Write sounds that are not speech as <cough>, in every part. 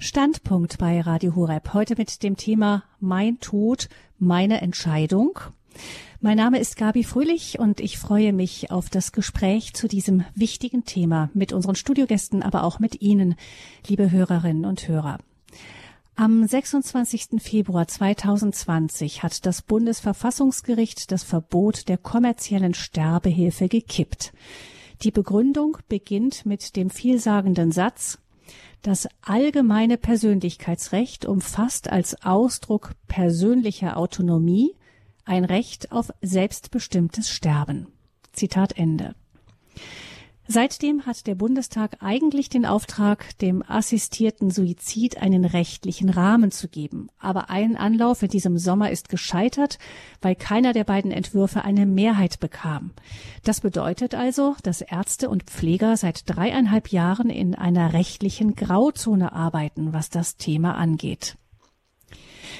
Standpunkt bei Radio Horeb. Heute mit dem Thema Mein Tod, meine Entscheidung. Mein Name ist Gabi Fröhlich und ich freue mich auf das Gespräch zu diesem wichtigen Thema mit unseren Studiogästen, aber auch mit Ihnen, liebe Hörerinnen und Hörer. Am 26. Februar 2020 hat das Bundesverfassungsgericht das Verbot der kommerziellen Sterbehilfe gekippt. Die Begründung beginnt mit dem vielsagenden Satz das allgemeine Persönlichkeitsrecht umfasst als Ausdruck persönlicher Autonomie ein Recht auf selbstbestimmtes Sterben. Zitat Ende. Seitdem hat der Bundestag eigentlich den Auftrag, dem assistierten Suizid einen rechtlichen Rahmen zu geben. Aber ein Anlauf in diesem Sommer ist gescheitert, weil keiner der beiden Entwürfe eine Mehrheit bekam. Das bedeutet also, dass Ärzte und Pfleger seit dreieinhalb Jahren in einer rechtlichen Grauzone arbeiten, was das Thema angeht.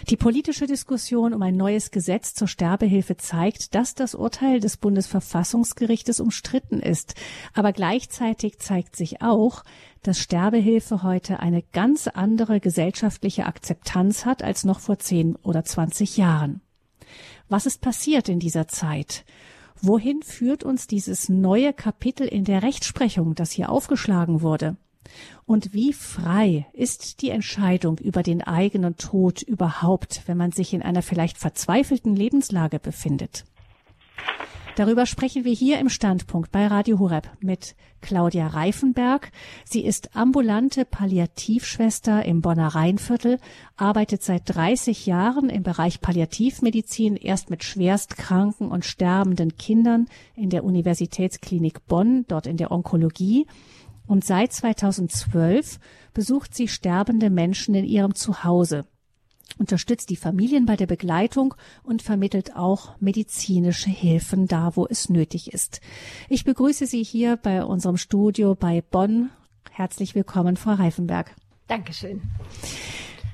Die politische Diskussion um ein neues Gesetz zur Sterbehilfe zeigt, dass das Urteil des Bundesverfassungsgerichtes umstritten ist. Aber gleichzeitig zeigt sich auch, dass Sterbehilfe heute eine ganz andere gesellschaftliche Akzeptanz hat als noch vor zehn oder zwanzig Jahren. Was ist passiert in dieser Zeit? Wohin führt uns dieses neue Kapitel in der Rechtsprechung, das hier aufgeschlagen wurde? Und wie frei ist die Entscheidung über den eigenen Tod überhaupt, wenn man sich in einer vielleicht verzweifelten Lebenslage befindet? Darüber sprechen wir hier im Standpunkt bei Radio Horeb mit Claudia Reifenberg. Sie ist ambulante Palliativschwester im Bonner Rheinviertel, arbeitet seit 30 Jahren im Bereich Palliativmedizin, erst mit schwerstkranken und sterbenden Kindern in der Universitätsklinik Bonn, dort in der Onkologie und seit 2012 besucht sie sterbende Menschen in ihrem Zuhause, unterstützt die Familien bei der Begleitung und vermittelt auch medizinische Hilfen da, wo es nötig ist. Ich begrüße Sie hier bei unserem Studio bei Bonn. Herzlich willkommen, Frau Reifenberg. Dankeschön.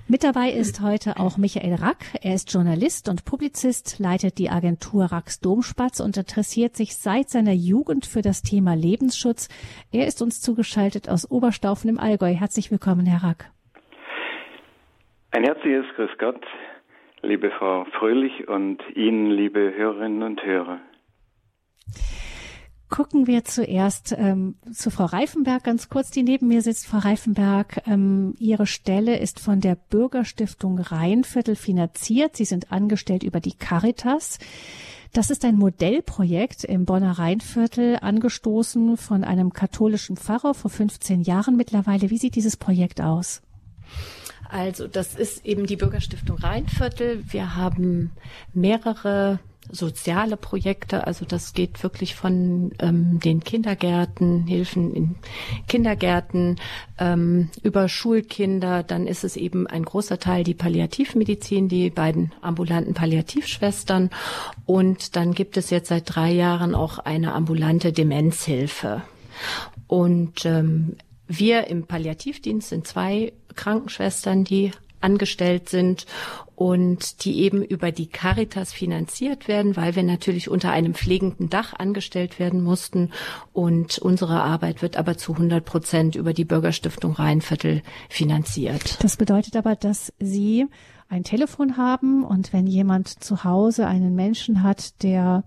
Mit dabei ist heute auch Michael Rack. Er ist Journalist und Publizist, leitet die Agentur Racks Domspatz und interessiert sich seit seiner Jugend für das Thema Lebensschutz. Er ist uns zugeschaltet aus Oberstaufen im Allgäu. Herzlich willkommen, Herr Rack. Ein herzliches Grüß Gott, liebe Frau Fröhlich und Ihnen, liebe Hörerinnen und Hörer. Gucken wir zuerst ähm, zu Frau Reifenberg ganz kurz, die neben mir sitzt. Frau Reifenberg, ähm, Ihre Stelle ist von der Bürgerstiftung Rheinviertel finanziert. Sie sind angestellt über die Caritas. Das ist ein Modellprojekt im Bonner Rheinviertel, angestoßen von einem katholischen Pfarrer vor 15 Jahren mittlerweile. Wie sieht dieses Projekt aus? Also das ist eben die Bürgerstiftung Rheinviertel. Wir haben mehrere soziale Projekte. Also das geht wirklich von ähm, den Kindergärten, Hilfen in Kindergärten ähm, über Schulkinder. Dann ist es eben ein großer Teil die Palliativmedizin, die beiden ambulanten Palliativschwestern. Und dann gibt es jetzt seit drei Jahren auch eine ambulante Demenzhilfe. Und ähm, wir im Palliativdienst sind zwei Krankenschwestern, die angestellt sind und die eben über die Caritas finanziert werden, weil wir natürlich unter einem pflegenden Dach angestellt werden mussten. Und unsere Arbeit wird aber zu 100 Prozent über die Bürgerstiftung Rheinviertel finanziert. Das bedeutet aber, dass Sie ein Telefon haben und wenn jemand zu Hause einen Menschen hat, der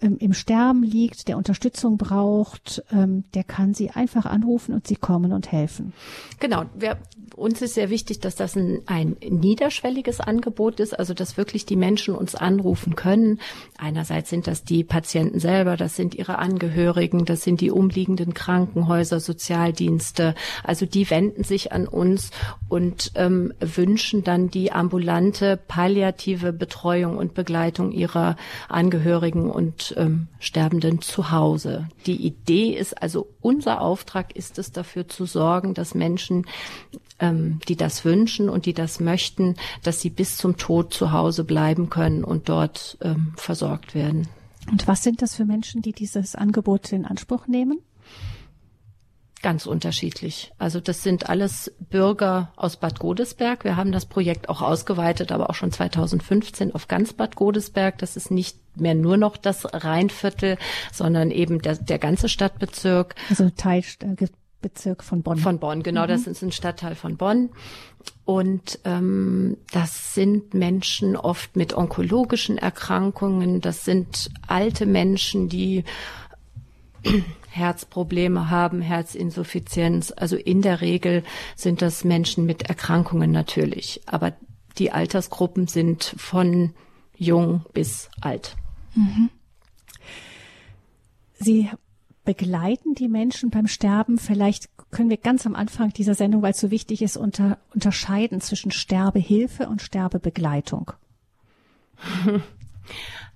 ähm, im Sterben liegt, der Unterstützung braucht, ähm, der kann Sie einfach anrufen und Sie kommen und helfen. Genau. Wir, uns ist sehr wichtig, dass das ein, ein niederschwelliges Angebot ist, also dass wirklich die Menschen uns anrufen können. Einerseits sind das die Patienten selber, das sind ihre Angehörigen, das sind die umliegenden Krankenhäuser, Sozialdienste. Also die wenden sich an uns und ähm, wünschen dann die ambulante palliative Betreuung und Begleitung ihrer Angehörigen und ähm, Sterbenden zu Hause. Die Idee ist also, unser Auftrag ist es, dafür zu sorgen, dass Menschen, ähm, die das wünschen und die das möchten, dass sie bis zum Tod zu Hause bleiben können und dort ähm, versorgt werden. Und was sind das für Menschen, die dieses Angebot in Anspruch nehmen? Ganz unterschiedlich. Also das sind alles Bürger aus Bad Godesberg. Wir haben das Projekt auch ausgeweitet, aber auch schon 2015 auf ganz Bad Godesberg. Das ist nicht mehr nur noch das Rheinviertel, sondern eben der, der ganze Stadtbezirk. Also Teil, Bezirk von Bonn. Von Bonn, genau, mhm. das ist ein Stadtteil von Bonn. Und ähm, das sind Menschen oft mit onkologischen Erkrankungen, das sind alte Menschen, die Herzprobleme haben, Herzinsuffizienz. Also in der Regel sind das Menschen mit Erkrankungen natürlich. Aber die Altersgruppen sind von jung bis alt. Mhm. Sie begleiten die Menschen beim Sterben. Vielleicht können wir ganz am Anfang dieser Sendung, weil es so wichtig ist, unter, unterscheiden zwischen Sterbehilfe und Sterbebegleitung. <laughs>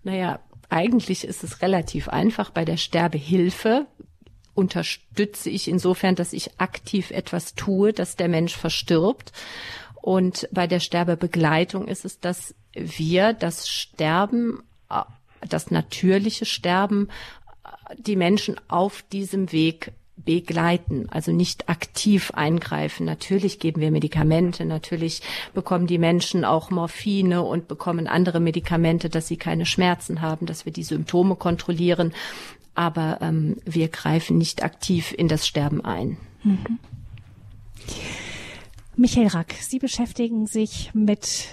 naja, eigentlich ist es relativ einfach. Bei der Sterbehilfe unterstütze ich insofern, dass ich aktiv etwas tue, dass der Mensch verstirbt. Und bei der Sterbebegleitung ist es, dass wir das Sterben, das natürliche Sterben, die Menschen auf diesem Weg begleiten, also nicht aktiv eingreifen. Natürlich geben wir Medikamente, natürlich bekommen die Menschen auch Morphine und bekommen andere Medikamente, dass sie keine Schmerzen haben, dass wir die Symptome kontrollieren, aber ähm, wir greifen nicht aktiv in das Sterben ein. Mhm. Michael Rack, Sie beschäftigen sich mit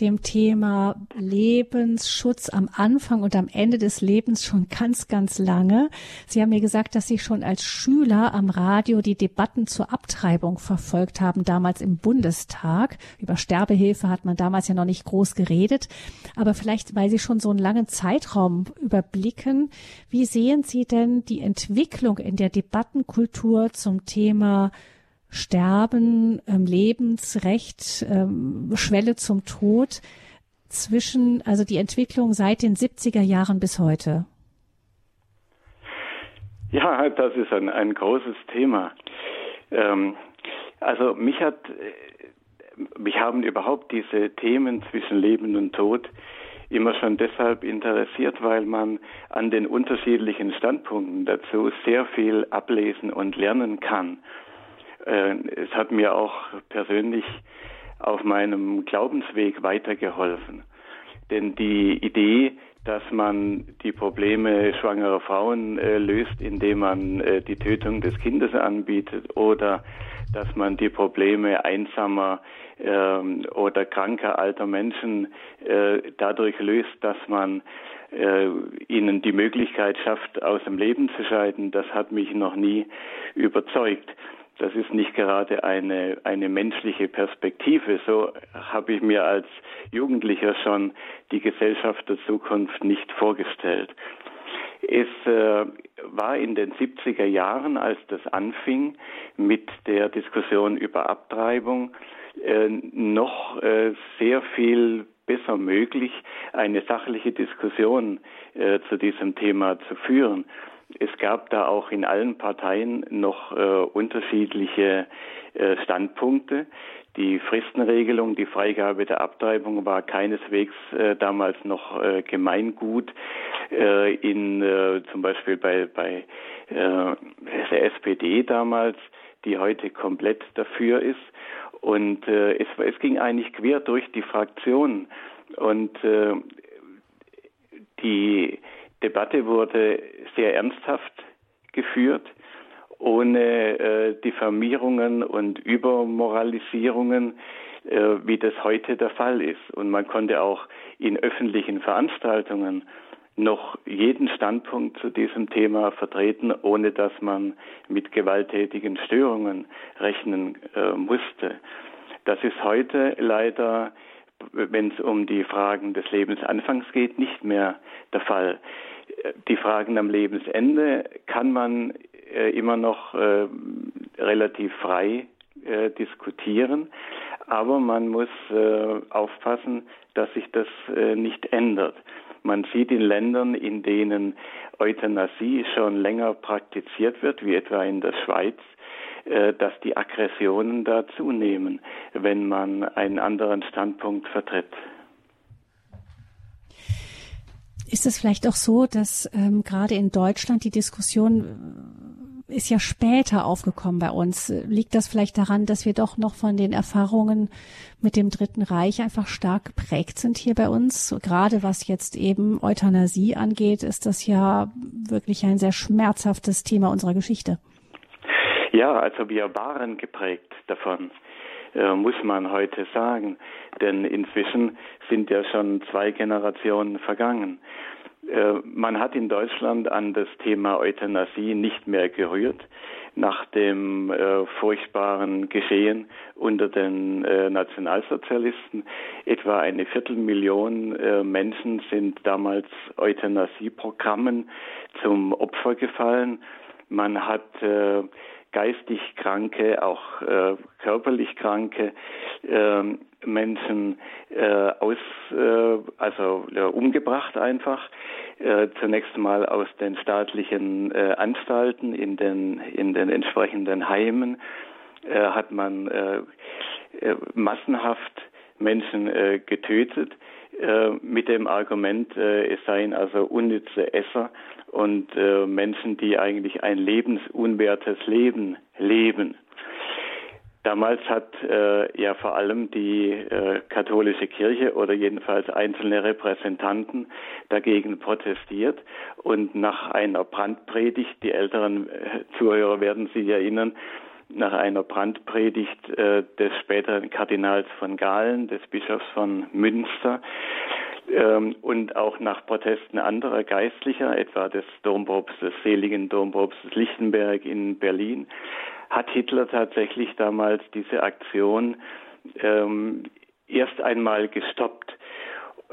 dem Thema Lebensschutz am Anfang und am Ende des Lebens schon ganz, ganz lange. Sie haben mir gesagt, dass Sie schon als Schüler am Radio die Debatten zur Abtreibung verfolgt haben, damals im Bundestag. Über Sterbehilfe hat man damals ja noch nicht groß geredet. Aber vielleicht, weil Sie schon so einen langen Zeitraum überblicken, wie sehen Sie denn die Entwicklung in der Debattenkultur zum Thema Sterben, ähm, Lebensrecht, ähm, Schwelle zum Tod zwischen, also die Entwicklung seit den 70er Jahren bis heute? Ja, das ist ein, ein großes Thema. Ähm, also mich hat, äh, mich haben überhaupt diese Themen zwischen Leben und Tod immer schon deshalb interessiert, weil man an den unterschiedlichen Standpunkten dazu sehr viel ablesen und lernen kann. Äh, es hat mir auch persönlich auf meinem Glaubensweg weitergeholfen. Denn die Idee, dass man die Probleme schwangerer Frauen äh, löst, indem man äh, die Tötung des Kindes anbietet oder dass man die Probleme einsamer äh, oder kranker alter Menschen äh, dadurch löst, dass man äh, ihnen die Möglichkeit schafft, aus dem Leben zu scheiden, das hat mich noch nie überzeugt. Das ist nicht gerade eine, eine menschliche Perspektive. So habe ich mir als Jugendlicher schon die Gesellschaft der Zukunft nicht vorgestellt. Es äh, war in den 70er Jahren, als das anfing mit der Diskussion über Abtreibung, äh, noch äh, sehr viel besser möglich, eine sachliche Diskussion äh, zu diesem Thema zu führen. Es gab da auch in allen Parteien noch äh, unterschiedliche äh, Standpunkte. Die Fristenregelung, die Freigabe der Abtreibung war keineswegs äh, damals noch äh, Gemeingut. Äh, in äh, zum Beispiel bei, bei der SPD damals, die heute komplett dafür ist. Und es, es ging eigentlich quer durch die Fraktionen. Und die Debatte wurde sehr ernsthaft geführt, ohne äh, Diffamierungen und Übermoralisierungen, äh, wie das heute der Fall ist. Und man konnte auch in öffentlichen Veranstaltungen noch jeden Standpunkt zu diesem Thema vertreten, ohne dass man mit gewalttätigen Störungen rechnen äh, musste. Das ist heute leider, wenn es um die Fragen des Lebensanfangs geht, nicht mehr der Fall die Fragen am Lebensende kann man äh, immer noch äh, relativ frei äh, diskutieren, aber man muss äh, aufpassen, dass sich das äh, nicht ändert. Man sieht in Ländern, in denen Euthanasie schon länger praktiziert wird, wie etwa in der Schweiz, äh, dass die Aggressionen da zunehmen, wenn man einen anderen Standpunkt vertritt. Ist es vielleicht auch so, dass ähm, gerade in Deutschland die Diskussion äh, ist ja später aufgekommen bei uns. Liegt das vielleicht daran, dass wir doch noch von den Erfahrungen mit dem Dritten Reich einfach stark geprägt sind hier bei uns? Gerade was jetzt eben Euthanasie angeht, ist das ja wirklich ein sehr schmerzhaftes Thema unserer Geschichte. Ja, also wir waren geprägt davon, äh, muss man heute sagen. Denn inzwischen sind ja schon zwei Generationen vergangen. Äh, man hat in Deutschland an das Thema Euthanasie nicht mehr gerührt nach dem äh, furchtbaren Geschehen unter den äh, Nationalsozialisten. Etwa eine Viertelmillion äh, Menschen sind damals Euthanasieprogrammen zum Opfer gefallen. Man hat äh, geistig Kranke, auch äh, körperlich Kranke äh, Menschen äh, aus, äh, also äh, umgebracht einfach. Äh, zunächst mal aus den staatlichen äh, Anstalten in den in den entsprechenden Heimen äh, hat man äh, äh, massenhaft Menschen äh, getötet mit dem Argument, äh, es seien also unnütze Esser und äh, Menschen, die eigentlich ein lebensunwertes Leben leben. Damals hat äh, ja vor allem die äh, katholische Kirche oder jedenfalls einzelne Repräsentanten dagegen protestiert und nach einer Brandpredigt, die älteren äh, Zuhörer werden sich erinnern, nach einer Brandpredigt äh, des späteren Kardinals von Galen, des Bischofs von Münster ähm, und auch nach Protesten anderer Geistlicher, etwa des Dompropstes, seligen Dompropstes Lichtenberg in Berlin, hat Hitler tatsächlich damals diese Aktion ähm, erst einmal gestoppt.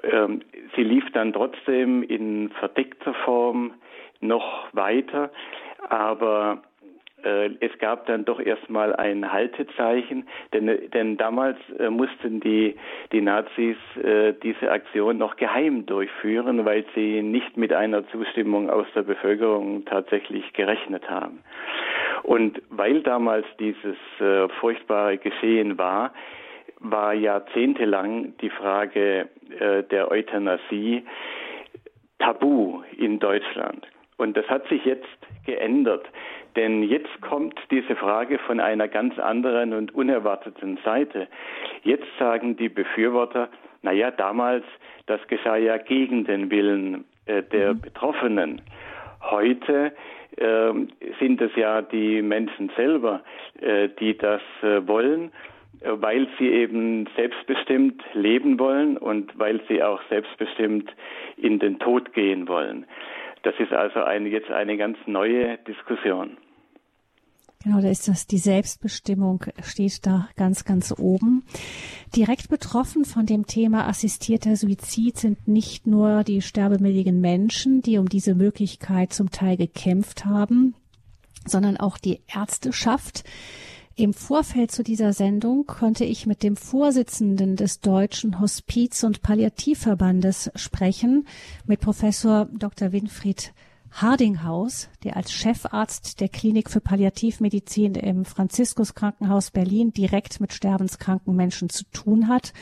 Ähm, sie lief dann trotzdem in verdeckter Form noch weiter, aber es gab dann doch erstmal ein Haltezeichen, denn, denn damals äh, mussten die, die Nazis äh, diese Aktion noch geheim durchführen, weil sie nicht mit einer Zustimmung aus der Bevölkerung tatsächlich gerechnet haben. Und weil damals dieses äh, furchtbare Geschehen war, war jahrzehntelang die Frage äh, der Euthanasie tabu in Deutschland. Und das hat sich jetzt geändert. Denn jetzt kommt diese Frage von einer ganz anderen und unerwarteten Seite. Jetzt sagen die Befürworter, naja, damals, das geschah ja gegen den Willen äh, der mhm. Betroffenen. Heute äh, sind es ja die Menschen selber, äh, die das äh, wollen äh, weil sie eben selbstbestimmt leben wollen und weil sie auch selbstbestimmt in den Tod gehen wollen. Das ist also eine, jetzt eine ganz neue Diskussion. Genau, da ist das, die Selbstbestimmung steht da ganz, ganz oben. Direkt betroffen von dem Thema assistierter Suizid sind nicht nur die sterbemilligen Menschen, die um diese Möglichkeit zum Teil gekämpft haben, sondern auch die Ärzteschaft. Im Vorfeld zu dieser Sendung konnte ich mit dem Vorsitzenden des Deutschen Hospiz- und Palliativverbandes sprechen, mit Professor Dr. Winfried Hardinghaus, der als Chefarzt der Klinik für Palliativmedizin im Franziskus Krankenhaus Berlin direkt mit sterbenskranken Menschen zu tun hat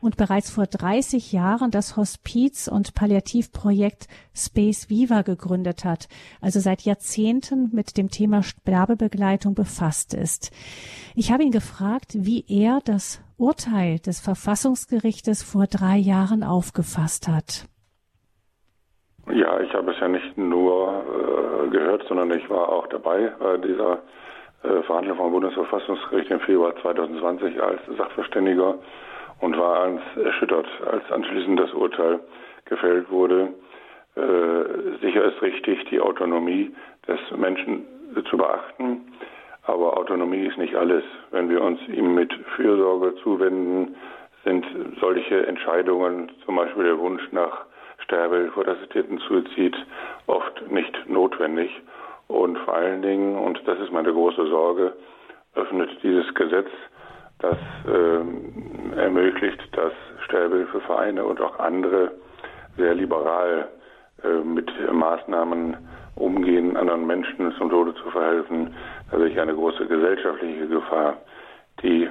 und bereits vor 30 Jahren das Hospiz- und Palliativprojekt Space Viva gegründet hat, also seit Jahrzehnten mit dem Thema Sterbebegleitung befasst ist. Ich habe ihn gefragt, wie er das Urteil des Verfassungsgerichtes vor drei Jahren aufgefasst hat. Ja, ich habe es ja nicht nur äh, gehört, sondern ich war auch dabei bei dieser äh, Verhandlung vom Bundesverfassungsgericht im Februar 2020 als Sachverständiger und war ganz erschüttert, als anschließend das Urteil gefällt wurde. Äh, sicher ist richtig, die Autonomie des Menschen zu beachten, aber Autonomie ist nicht alles. Wenn wir uns ihm mit Fürsorge zuwenden, sind solche Entscheidungen, zum Beispiel der Wunsch nach Sterbehilfe oder assistierten Suizid oft nicht notwendig. Und vor allen Dingen, und das ist meine große Sorge, öffnet dieses Gesetz, das äh, ermöglicht, dass Sterbehilfevereine und auch andere sehr liberal äh, mit Maßnahmen umgehen, anderen Menschen zum Tode zu verhelfen. Da sehe ich eine große gesellschaftliche Gefahr. Die,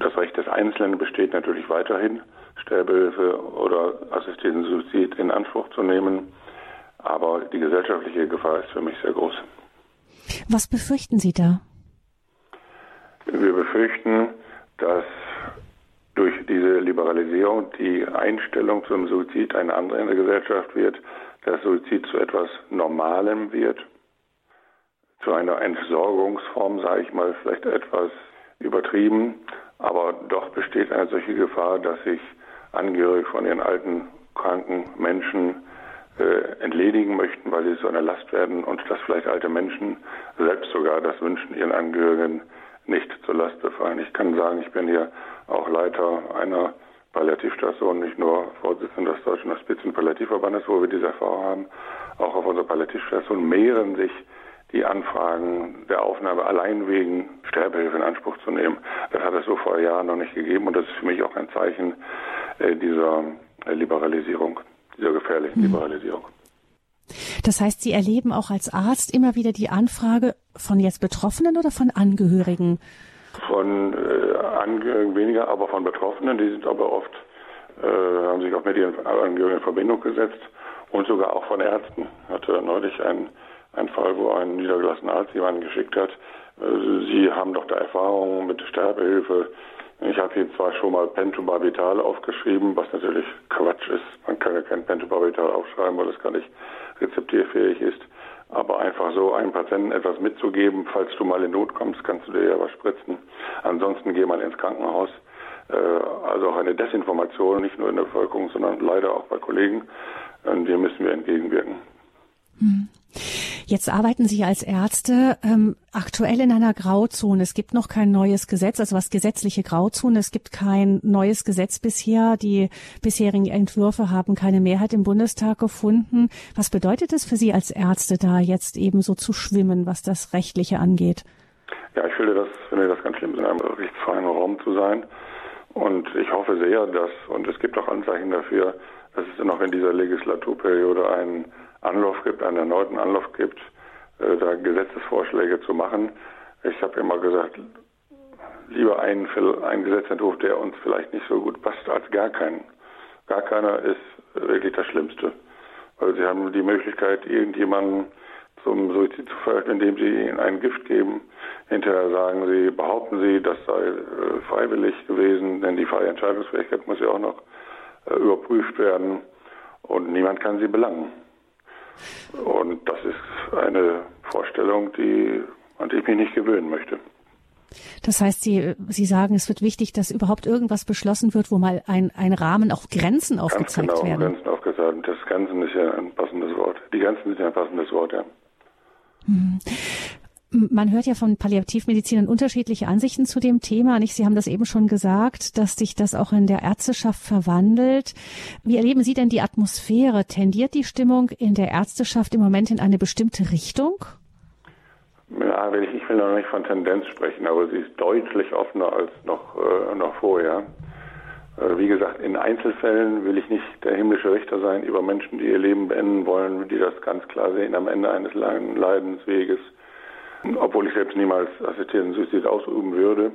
das Recht des Einzelnen besteht natürlich weiterhin. Sterbehilfe oder assistierten Suizid in Anspruch zu nehmen. Aber die gesellschaftliche Gefahr ist für mich sehr groß. Was befürchten Sie da? Wir befürchten, dass durch diese Liberalisierung die Einstellung zum Suizid eine andere in der Gesellschaft wird, dass Suizid zu etwas Normalem wird, zu einer Entsorgungsform, sage ich mal, vielleicht etwas übertrieben. Aber doch besteht eine solche Gefahr, dass sich Angehörige von ihren alten, kranken Menschen äh, entledigen möchten, weil sie so eine Last werden und dass vielleicht alte Menschen selbst sogar das wünschen, ihren Angehörigen nicht zur Last befallen. Ich kann sagen, ich bin hier auch Leiter einer Palliativstation, nicht nur Vorsitzender des Deutschen Hospiz- Palliativverbandes, wo wir diese Erfahrung haben. Auch auf unserer Palliativstation mehren sich die Anfragen der Aufnahme allein wegen Sterbehilfe in Anspruch zu nehmen. Das hat es so vor Jahren noch nicht gegeben und das ist für mich auch ein Zeichen äh, dieser Liberalisierung, dieser gefährlichen mhm. Liberalisierung. Das heißt, Sie erleben auch als Arzt immer wieder die Anfrage von jetzt Betroffenen oder von Angehörigen? Von äh, Angehörigen weniger, aber von Betroffenen. Die sind aber oft, äh, haben sich auch mit ihren Angehörigen in Verbindung gesetzt und sogar auch von Ärzten. Ich hatte neulich einen, einen Fall, wo ein niedergelassener Arzt jemanden geschickt hat. Äh, Sie haben doch da Erfahrungen mit Sterbehilfe. Ich habe hier zwar schon mal Pentobarbital aufgeschrieben, was natürlich Quatsch ist. Man kann ja kein Pentobarbital aufschreiben, weil das gar nicht rezeptierfähig ist. Aber einfach so einem Patienten etwas mitzugeben, falls du mal in Not kommst, kannst du dir ja was spritzen. Ansonsten geh mal ins Krankenhaus. Äh, also auch eine Desinformation, nicht nur in der Bevölkerung, sondern leider auch bei Kollegen. Dem müssen wir entgegenwirken. Hm. Jetzt arbeiten Sie als Ärzte ähm, aktuell in einer Grauzone. Es gibt noch kein neues Gesetz, also was gesetzliche Grauzone. Es gibt kein neues Gesetz bisher. Die bisherigen Entwürfe haben keine Mehrheit im Bundestag gefunden. Was bedeutet es für Sie als Ärzte, da jetzt eben so zu schwimmen, was das Rechtliche angeht? Ja, ich finde das, finde das ganz schlimm, in einem rechtsfreien Raum zu sein. Und ich hoffe sehr, dass, und es gibt auch Anzeichen dafür, dass es noch in dieser Legislaturperiode einen Anlauf gibt, einen erneuten Anlauf gibt, äh, da Gesetzesvorschläge zu machen. Ich habe immer gesagt, lieber einen, einen Gesetzentwurf, der uns vielleicht nicht so gut passt, als gar keinen. Gar keiner ist wirklich das Schlimmste. Weil sie haben die Möglichkeit, irgendjemanden zum Suizid zu verhelfen, indem sie ihnen ein Gift geben. Hinterher sagen sie, behaupten sie, das sei äh, freiwillig gewesen, denn die freie Entscheidungsfähigkeit muss ja auch noch äh, überprüft werden und niemand kann sie belangen. Und das ist eine Vorstellung, die, an die ich mich nicht gewöhnen möchte. Das heißt, Sie, Sie sagen, es wird wichtig, dass überhaupt irgendwas beschlossen wird, wo mal ein, ein Rahmen, auch Grenzen aufgezeigt Ganz genau, werden. Grenzen aufgezeigt. Das Grenzen ist ja ein passendes Wort. Die Grenzen sind ja ein passendes Wort, ja. Hm. Man hört ja von Palliativmedizinern unterschiedliche Ansichten zu dem Thema. Nicht? Sie haben das eben schon gesagt, dass sich das auch in der Ärzteschaft verwandelt. Wie erleben Sie denn die Atmosphäre? Tendiert die Stimmung in der Ärzteschaft im Moment in eine bestimmte Richtung? Ja, ich will noch nicht von Tendenz sprechen, aber sie ist deutlich offener als noch, äh, noch vorher. Äh, wie gesagt, in Einzelfällen will ich nicht der himmlische Richter sein über Menschen, die ihr Leben beenden wollen, die das ganz klar sehen am Ende eines langen Leidensweges obwohl ich selbst niemals assistierten Suizid ausüben würde.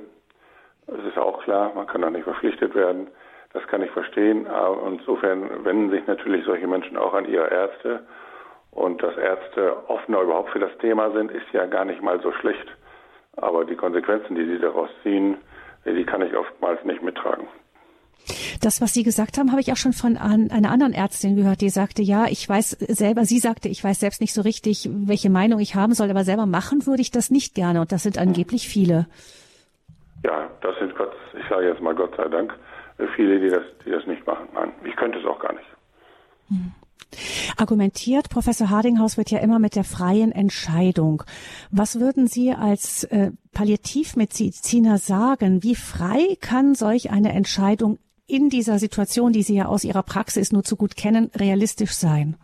Es ist auch klar, man kann da nicht verpflichtet werden. Das kann ich verstehen. Aber insofern wenden sich natürlich solche Menschen auch an ihre Ärzte. Und dass Ärzte offener überhaupt für das Thema sind, ist ja gar nicht mal so schlecht. Aber die Konsequenzen, die sie daraus ziehen, die kann ich oftmals nicht mittragen. Das, was Sie gesagt haben, habe ich auch schon von einer anderen Ärztin gehört, die sagte, ja, ich weiß selber, sie sagte, ich weiß selbst nicht so richtig, welche Meinung ich haben soll, aber selber machen würde ich das nicht gerne. Und das sind angeblich viele. Ja, das sind Gott, ich sage jetzt mal Gott sei Dank, viele, die das, die das nicht machen. Nein, ich könnte es auch gar nicht. Hm. Argumentiert Professor Hardinghaus wird ja immer mit der freien Entscheidung. Was würden Sie als äh, Palliativmediziner sagen? Wie frei kann solch eine Entscheidung in dieser Situation, die Sie ja aus Ihrer Praxis nur zu gut kennen, realistisch sein?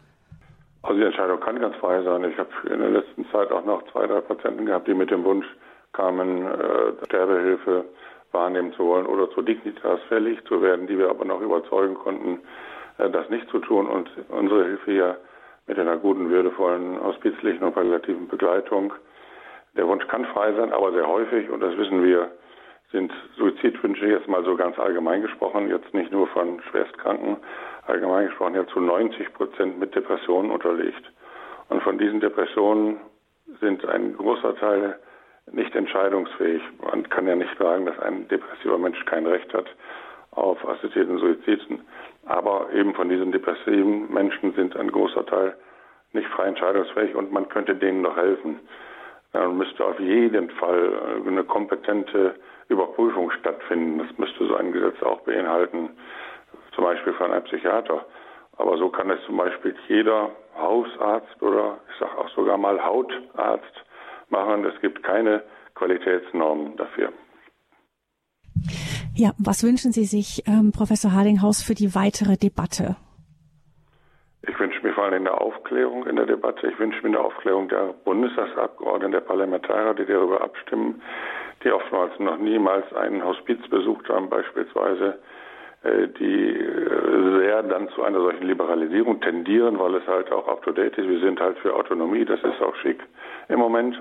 Also die Entscheidung kann ganz frei sein. Ich habe in der letzten Zeit auch noch zwei, drei Patienten gehabt, die mit dem Wunsch kamen, äh, Sterbehilfe wahrnehmen zu wollen oder zu Dignitas fällig zu werden, die wir aber noch überzeugen konnten, äh, das nicht zu tun und unsere Hilfe ja mit einer guten, würdevollen, hospizlichen und palliativen Begleitung. Der Wunsch kann frei sein, aber sehr häufig, und das wissen wir, sind Suizidwünsche jetzt mal so ganz allgemein gesprochen, jetzt nicht nur von Schwerstkranken, allgemein gesprochen ja zu 90 Prozent mit Depressionen unterlegt. Und von diesen Depressionen sind ein großer Teil nicht entscheidungsfähig. Man kann ja nicht sagen, dass ein depressiver Mensch kein Recht hat auf assistierten Suiziden. Aber eben von diesen depressiven Menschen sind ein großer Teil nicht frei entscheidungsfähig und man könnte denen noch helfen. dann müsste auf jeden Fall eine kompetente Überprüfung stattfinden. Das müsste so ein Gesetz auch beinhalten, zum Beispiel von einem Psychiater. Aber so kann es zum Beispiel jeder Hausarzt oder ich sage auch sogar mal Hautarzt machen. Es gibt keine Qualitätsnormen dafür. Ja, was wünschen Sie sich, ähm, Professor Hardinghaus, für die weitere Debatte? Ich wünsche mir vor allem eine Aufklärung in der Debatte. Ich wünsche mir eine Aufklärung der Bundestagsabgeordneten, der Parlamentarier, die darüber abstimmen, die oftmals noch niemals einen Hospiz besucht haben, beispielsweise, äh, die äh, sehr dann zu einer solchen Liberalisierung tendieren, weil es halt auch up-to-date ist. Wir sind halt für Autonomie, das ist auch schick im Moment.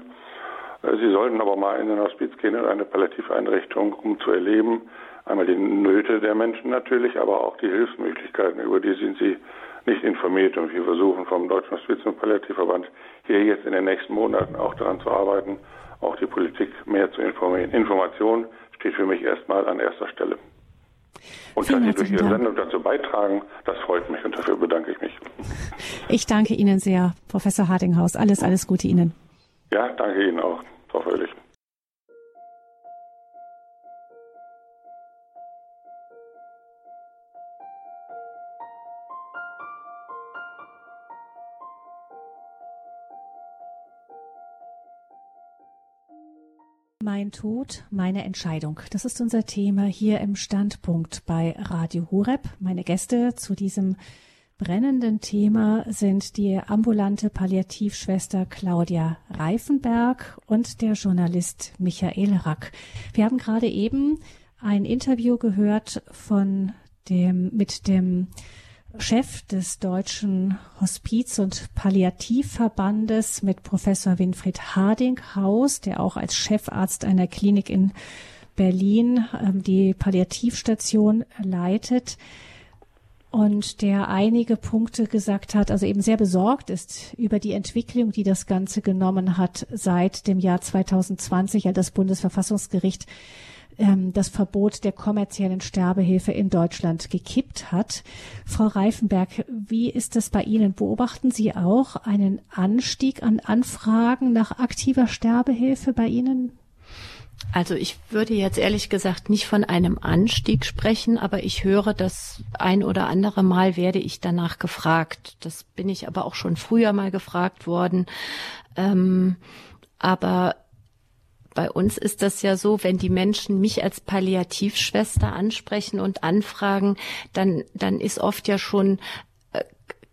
Äh, sie sollten aber mal in ein Hospiz gehen, in eine Palliativeinrichtung, um zu erleben, einmal die Nöte der Menschen natürlich, aber auch die Hilfsmöglichkeiten, über die sind sie nicht informiert. Und wir versuchen vom Deutschen Hospiz- und Palliativverband hier jetzt in den nächsten Monaten auch daran zu arbeiten, auch die Politik mehr zu informieren. Information steht für mich erstmal an erster Stelle. Und Vielen dass Sie durch Ihre Dank. Sendung dazu beitragen, das freut mich und dafür bedanke ich mich. Ich danke Ihnen sehr, Professor Hardinghaus. Alles, alles Gute Ihnen. Ja, danke Ihnen auch, Frau Fröhlich. Mein Tod, meine Entscheidung. Das ist unser Thema hier im Standpunkt bei Radio Horeb. Meine Gäste zu diesem brennenden Thema sind die ambulante Palliativschwester Claudia Reifenberg und der Journalist Michael Rack. Wir haben gerade eben ein Interview gehört von dem, mit dem Chef des Deutschen Hospiz- und Palliativverbandes mit Professor Winfried Hardinghaus, der auch als Chefarzt einer Klinik in Berlin ähm, die Palliativstation leitet. Und der einige Punkte gesagt hat, also eben sehr besorgt ist über die Entwicklung, die das Ganze genommen hat seit dem Jahr 2020, als das Bundesverfassungsgericht ähm, das Verbot der kommerziellen Sterbehilfe in Deutschland gekippt hat. Frau Reifenberg, wie ist das bei Ihnen? Beobachten Sie auch einen Anstieg an Anfragen nach aktiver Sterbehilfe bei Ihnen? Also ich würde jetzt ehrlich gesagt nicht von einem Anstieg sprechen, aber ich höre das ein oder andere Mal werde ich danach gefragt. Das bin ich aber auch schon früher mal gefragt worden. Ähm, aber bei uns ist das ja so, wenn die Menschen mich als Palliativschwester ansprechen und anfragen, dann, dann ist oft ja schon äh,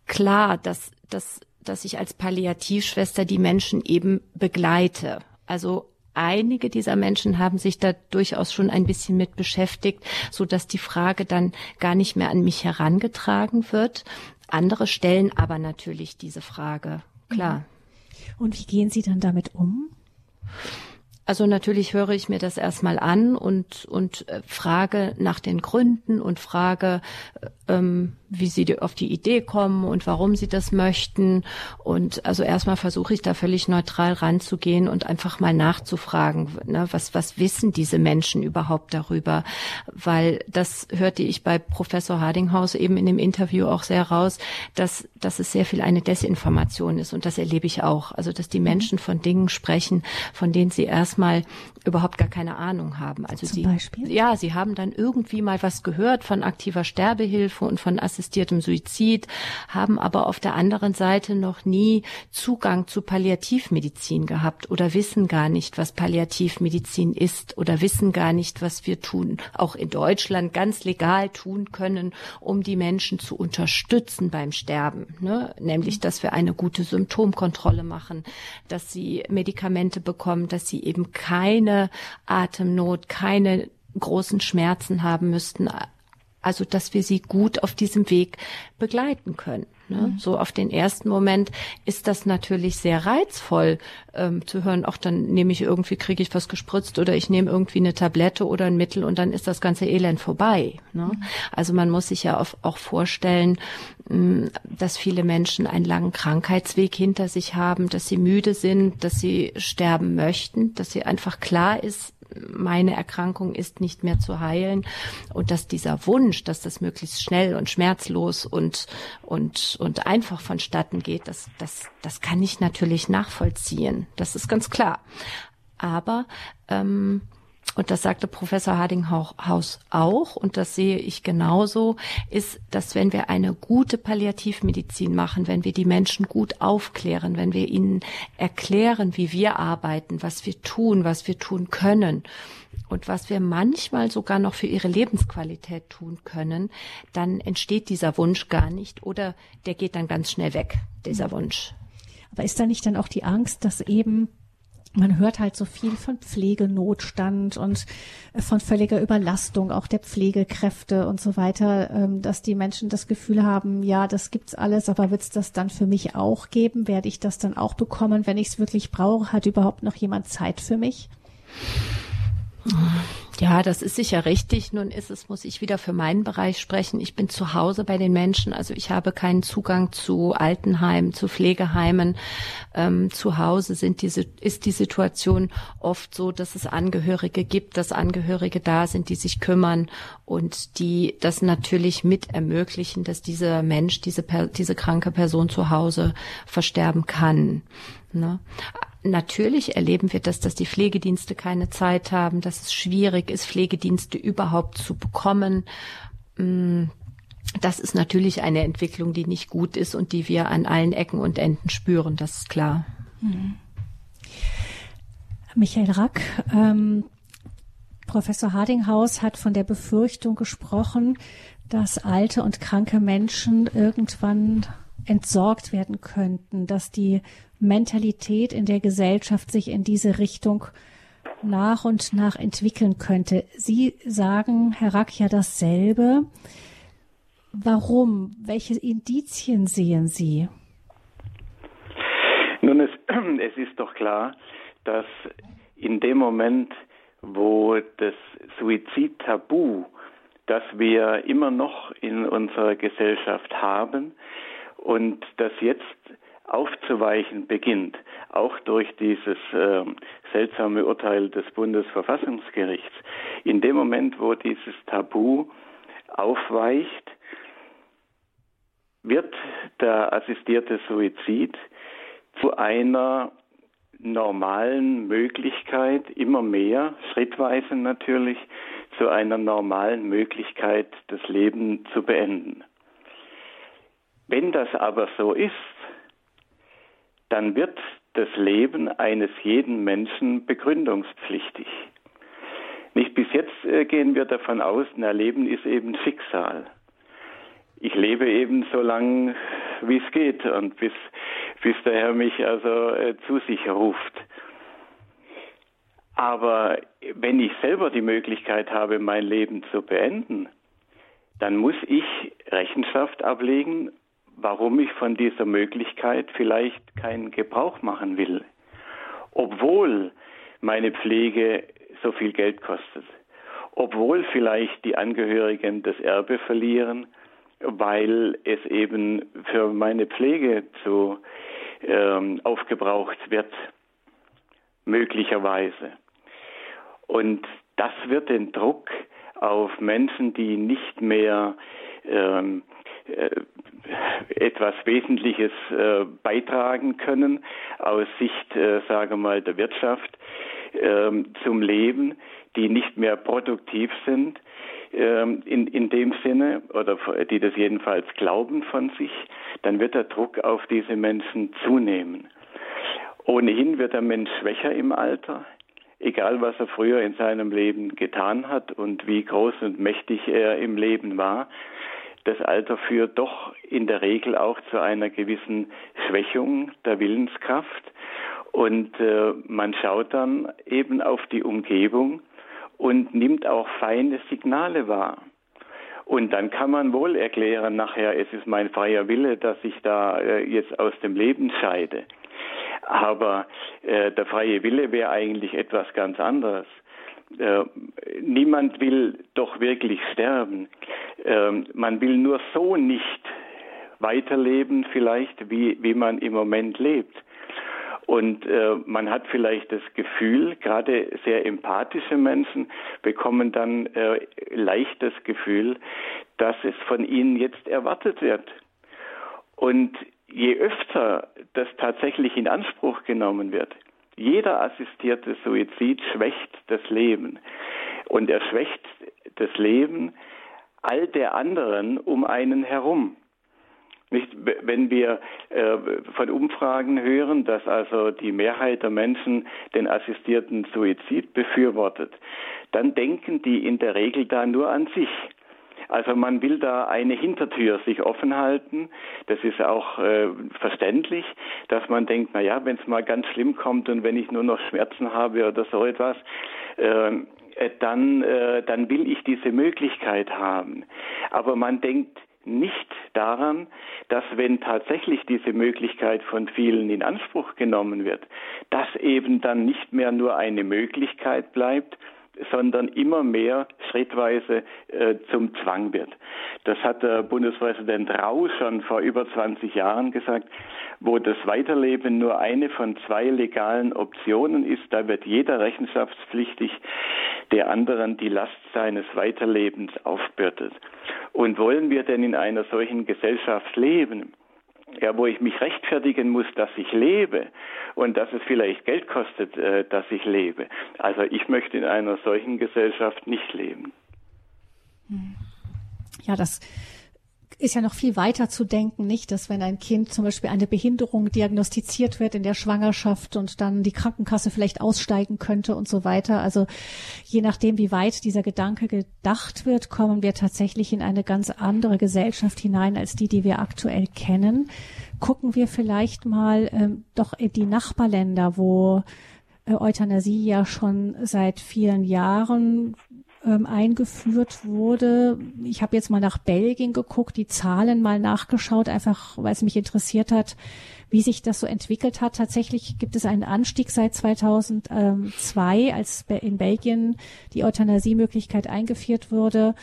klar, dass, dass, dass ich als Palliativschwester die Menschen eben begleite. Also einige dieser Menschen haben sich da durchaus schon ein bisschen mit beschäftigt, so dass die Frage dann gar nicht mehr an mich herangetragen wird. Andere stellen aber natürlich diese Frage, klar. Und wie gehen Sie dann damit um? Also natürlich höre ich mir das erstmal an und, und äh, frage nach den Gründen und frage, ähm, wie sie auf die Idee kommen und warum sie das möchten. Und also erstmal versuche ich da völlig neutral ranzugehen und einfach mal nachzufragen, ne, was, was wissen diese Menschen überhaupt darüber? Weil das hörte ich bei Professor Hardinghaus eben in dem Interview auch sehr raus, dass, dass es sehr viel eine Desinformation ist. Und das erlebe ich auch. Also, dass die Menschen von Dingen sprechen, von denen sie erstmal überhaupt gar keine Ahnung haben. Also Zum sie, Beispiel? ja, sie haben dann irgendwie mal was gehört von aktiver Sterbehilfe und von assistiertem Suizid, haben aber auf der anderen Seite noch nie Zugang zu Palliativmedizin gehabt oder wissen gar nicht, was Palliativmedizin ist oder wissen gar nicht, was wir tun, auch in Deutschland ganz legal tun können, um die Menschen zu unterstützen beim Sterben. Ne? Nämlich, dass wir eine gute Symptomkontrolle machen, dass sie Medikamente bekommen, dass sie eben keine Atemnot, keine großen Schmerzen haben müssten, also dass wir sie gut auf diesem Weg begleiten können. Ne? Mhm. So auf den ersten Moment ist das natürlich sehr reizvoll ähm, zu hören, auch dann nehme ich irgendwie, kriege ich was gespritzt oder ich nehme irgendwie eine Tablette oder ein Mittel und dann ist das ganze Elend vorbei. Ne? Mhm. Also man muss sich ja auch, auch vorstellen, mh, mm, dass viele Menschen einen langen Krankheitsweg hinter sich haben, dass sie müde sind, dass sie sterben möchten, dass sie einfach klar ist, meine Erkrankung ist nicht mehr zu heilen und dass dieser Wunsch, dass das möglichst schnell und schmerzlos und und und einfach vonstatten geht, das das das kann ich natürlich nachvollziehen. Das ist ganz klar. Aber ähm, und das sagte Professor Hardinghaus auch, und das sehe ich genauso, ist, dass wenn wir eine gute Palliativmedizin machen, wenn wir die Menschen gut aufklären, wenn wir ihnen erklären, wie wir arbeiten, was wir tun, was wir tun können, und was wir manchmal sogar noch für ihre Lebensqualität tun können, dann entsteht dieser Wunsch gar nicht oder der geht dann ganz schnell weg, dieser Wunsch. Aber ist da nicht dann auch die Angst, dass eben man hört halt so viel von Pflegenotstand und äh, von völliger Überlastung auch der Pflegekräfte und so weiter, ähm, dass die Menschen das Gefühl haben, ja, das gibt's alles, aber wird's das dann für mich auch geben? Werde ich das dann auch bekommen, wenn ich es wirklich brauche? Hat überhaupt noch jemand Zeit für mich? Ja, das ist sicher richtig. Nun ist es, muss ich wieder für meinen Bereich sprechen. Ich bin zu Hause bei den Menschen. Also ich habe keinen Zugang zu Altenheimen, zu Pflegeheimen. Ähm, zu Hause sind diese, ist die Situation oft so, dass es Angehörige gibt, dass Angehörige da sind, die sich kümmern und die das natürlich mit ermöglichen, dass dieser Mensch, diese, diese kranke Person zu Hause versterben kann. Ne? Natürlich erleben wir das, dass die Pflegedienste keine Zeit haben, dass es schwierig ist, Pflegedienste überhaupt zu bekommen. Mm, das ist natürlich eine Entwicklung, die nicht gut ist und die wir an allen Ecken und Enden spüren, das ist klar. Mhm. Michael Rack, ähm, Professor Hardinghaus hat von der Befürchtung gesprochen, dass alte und kranke Menschen irgendwann entsorgt werden könnten, dass die Mentalität in der Gesellschaft sich in diese Richtung nach und nach entwickeln könnte. Sie sagen, Herr Rack, ja dasselbe. Warum? Welche Indizien sehen Sie? Nun, es, <clears throat> es ist doch klar, dass in dem Moment, wo das Suizidtabu, das wir immer noch in unserer Gesellschaft haben und das jetzt aufzuweichen beginnt, auch durch dieses äh, seltsame Urteil des Bundesverfassungsgerichts. In dem Moment, wo dieses Tabu aufweicht, wird der assistierte Suizid zu einer normalen Möglichkeit, immer mehr, schrittweise natürlich, zu einer normalen Möglichkeit, das Leben zu beenden. Wenn das aber so ist, dann wird das Leben eines jeden Menschen begründungspflichtig. Nicht bis jetzt äh, gehen wir davon aus, na Leben ist eben Schicksal. Ich lebe eben so lang, wie es geht und bis, bis der Herr mich also äh, zu sich ruft. Aber wenn ich selber die Möglichkeit habe, mein Leben zu beenden, dann muss ich Rechenschaft ablegen warum ich von dieser Möglichkeit vielleicht keinen Gebrauch machen will, obwohl meine Pflege so viel Geld kostet, obwohl vielleicht die Angehörigen das Erbe verlieren, weil es eben für meine Pflege zu ähm, aufgebraucht wird, möglicherweise. Und das wird den Druck auf Menschen, die nicht mehr ähm, äh, etwas Wesentliches äh, beitragen können aus Sicht, äh, sage mal, der Wirtschaft ähm, zum Leben, die nicht mehr produktiv sind ähm, in, in dem Sinne oder die das jedenfalls glauben von sich, dann wird der Druck auf diese Menschen zunehmen. Ohnehin wird der Mensch schwächer im Alter, egal was er früher in seinem Leben getan hat und wie groß und mächtig er im Leben war das Alter führt doch in der Regel auch zu einer gewissen Schwächung der Willenskraft. Und äh, man schaut dann eben auf die Umgebung und nimmt auch feine Signale wahr. Und dann kann man wohl erklären, nachher, es ist mein freier Wille, dass ich da äh, jetzt aus dem Leben scheide. Aber äh, der freie Wille wäre eigentlich etwas ganz anderes. Äh, niemand will doch wirklich sterben. Äh, man will nur so nicht weiterleben, vielleicht wie, wie man im Moment lebt. Und äh, man hat vielleicht das Gefühl, gerade sehr empathische Menschen bekommen dann äh, leicht das Gefühl, dass es von ihnen jetzt erwartet wird. Und je öfter das tatsächlich in Anspruch genommen wird, jeder assistierte Suizid schwächt das Leben. Und er schwächt das Leben all der anderen um einen herum. Nicht, wenn wir äh, von Umfragen hören, dass also die Mehrheit der Menschen den assistierten Suizid befürwortet, dann denken die in der Regel da nur an sich. Also man will da eine Hintertür sich offen halten. Das ist auch äh, verständlich, dass man denkt, na ja, wenn es mal ganz schlimm kommt und wenn ich nur noch Schmerzen habe oder so etwas, ähm, äh, dann, äh, dann will ich diese Möglichkeit haben. Aber man denkt nicht daran, dass wenn tatsächlich diese Möglichkeit von vielen in Anspruch genommen wird, dass eben dann nicht mehr nur eine Möglichkeit bleibt, sondern immer mehr schrittweise äh, zum Zwang wird. Das hat der Bundespräsident Rau schon vor über 20 Jahren gesagt, wo das Weiterleben nur eine von zwei legalen Optionen ist, da wird jeder rechenschaftspflichtig, der anderen die Last seines Weiterlebens aufbürdet. Und wollen wir denn in einer solchen Gesellschaft leben? Ja, wo ich mich rechtfertigen muss, dass ich lebe und dass es vielleicht Geld kostet, äh, dass ich lebe. Also ich möchte in einer solchen Gesellschaft nicht leben. Ja, das ist ja noch viel weiter zu denken, nicht, dass wenn ein Kind zum Beispiel eine Behinderung diagnostiziert wird in der Schwangerschaft und dann die Krankenkasse vielleicht aussteigen könnte und so weiter. Also je nachdem, wie weit dieser Gedanke gedacht wird, kommen wir tatsächlich in eine ganz andere Gesellschaft hinein als die, die wir aktuell kennen. Gucken wir vielleicht mal ähm, doch in die Nachbarländer, wo äh, Euthanasie ja schon seit vielen Jahren ähm, eingeführt wurde. Ich habe jetzt mal nach Belgien geguckt, die Zahlen mal nachgeschaut, einfach weil es mich interessiert hat, wie sich das so entwickelt hat. Tatsächlich gibt es einen Anstieg seit 2002, als in Belgien die Euthanasiemöglichkeit eingeführt wurde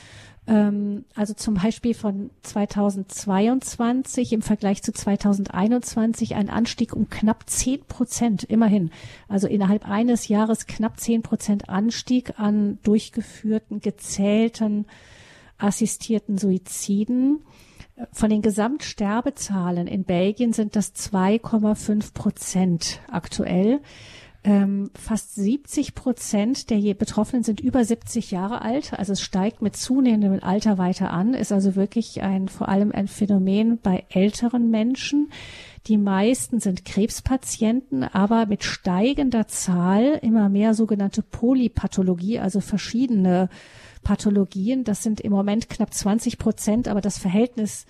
ähm, also zum Beispiel von 2022 im Vergleich zu 2021 ein Anstieg um knapp 10 Prozent, immerhin. Also innerhalb eines Jahres knapp 10 Prozent Anstieg an durchgeführten, gezählten, assistierten Suiziden. Von den Gesamtsterbezahlen in Belgien sind das 2,5 Prozent aktuell. Ähm, fast 70 Prozent der Betroffenen sind über 70 Jahre alt. Also es steigt mit zunehmendem Alter weiter an, ist also wirklich ein, vor allem ein Phänomen bei älteren Menschen. Die meisten sind Krebspatienten, aber mit steigender Zahl immer mehr sogenannte Polypathologie, also verschiedene Pathologien. Das sind im Moment knapp 20 Prozent, aber das Verhältnis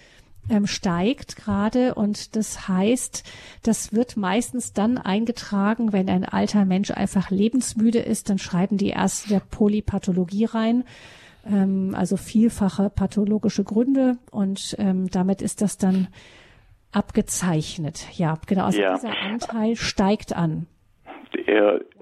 ähm, steigt gerade und das heißt, das wird meistens dann eingetragen, wenn ein alter Mensch einfach lebensmüde ist, dann schreiben die Ärzte der Polypathologie rein, ähm, also vielfache pathologische Gründe und ähm, damit ist das dann abgezeichnet. Ja, genau, also ja. dieser Anteil steigt an.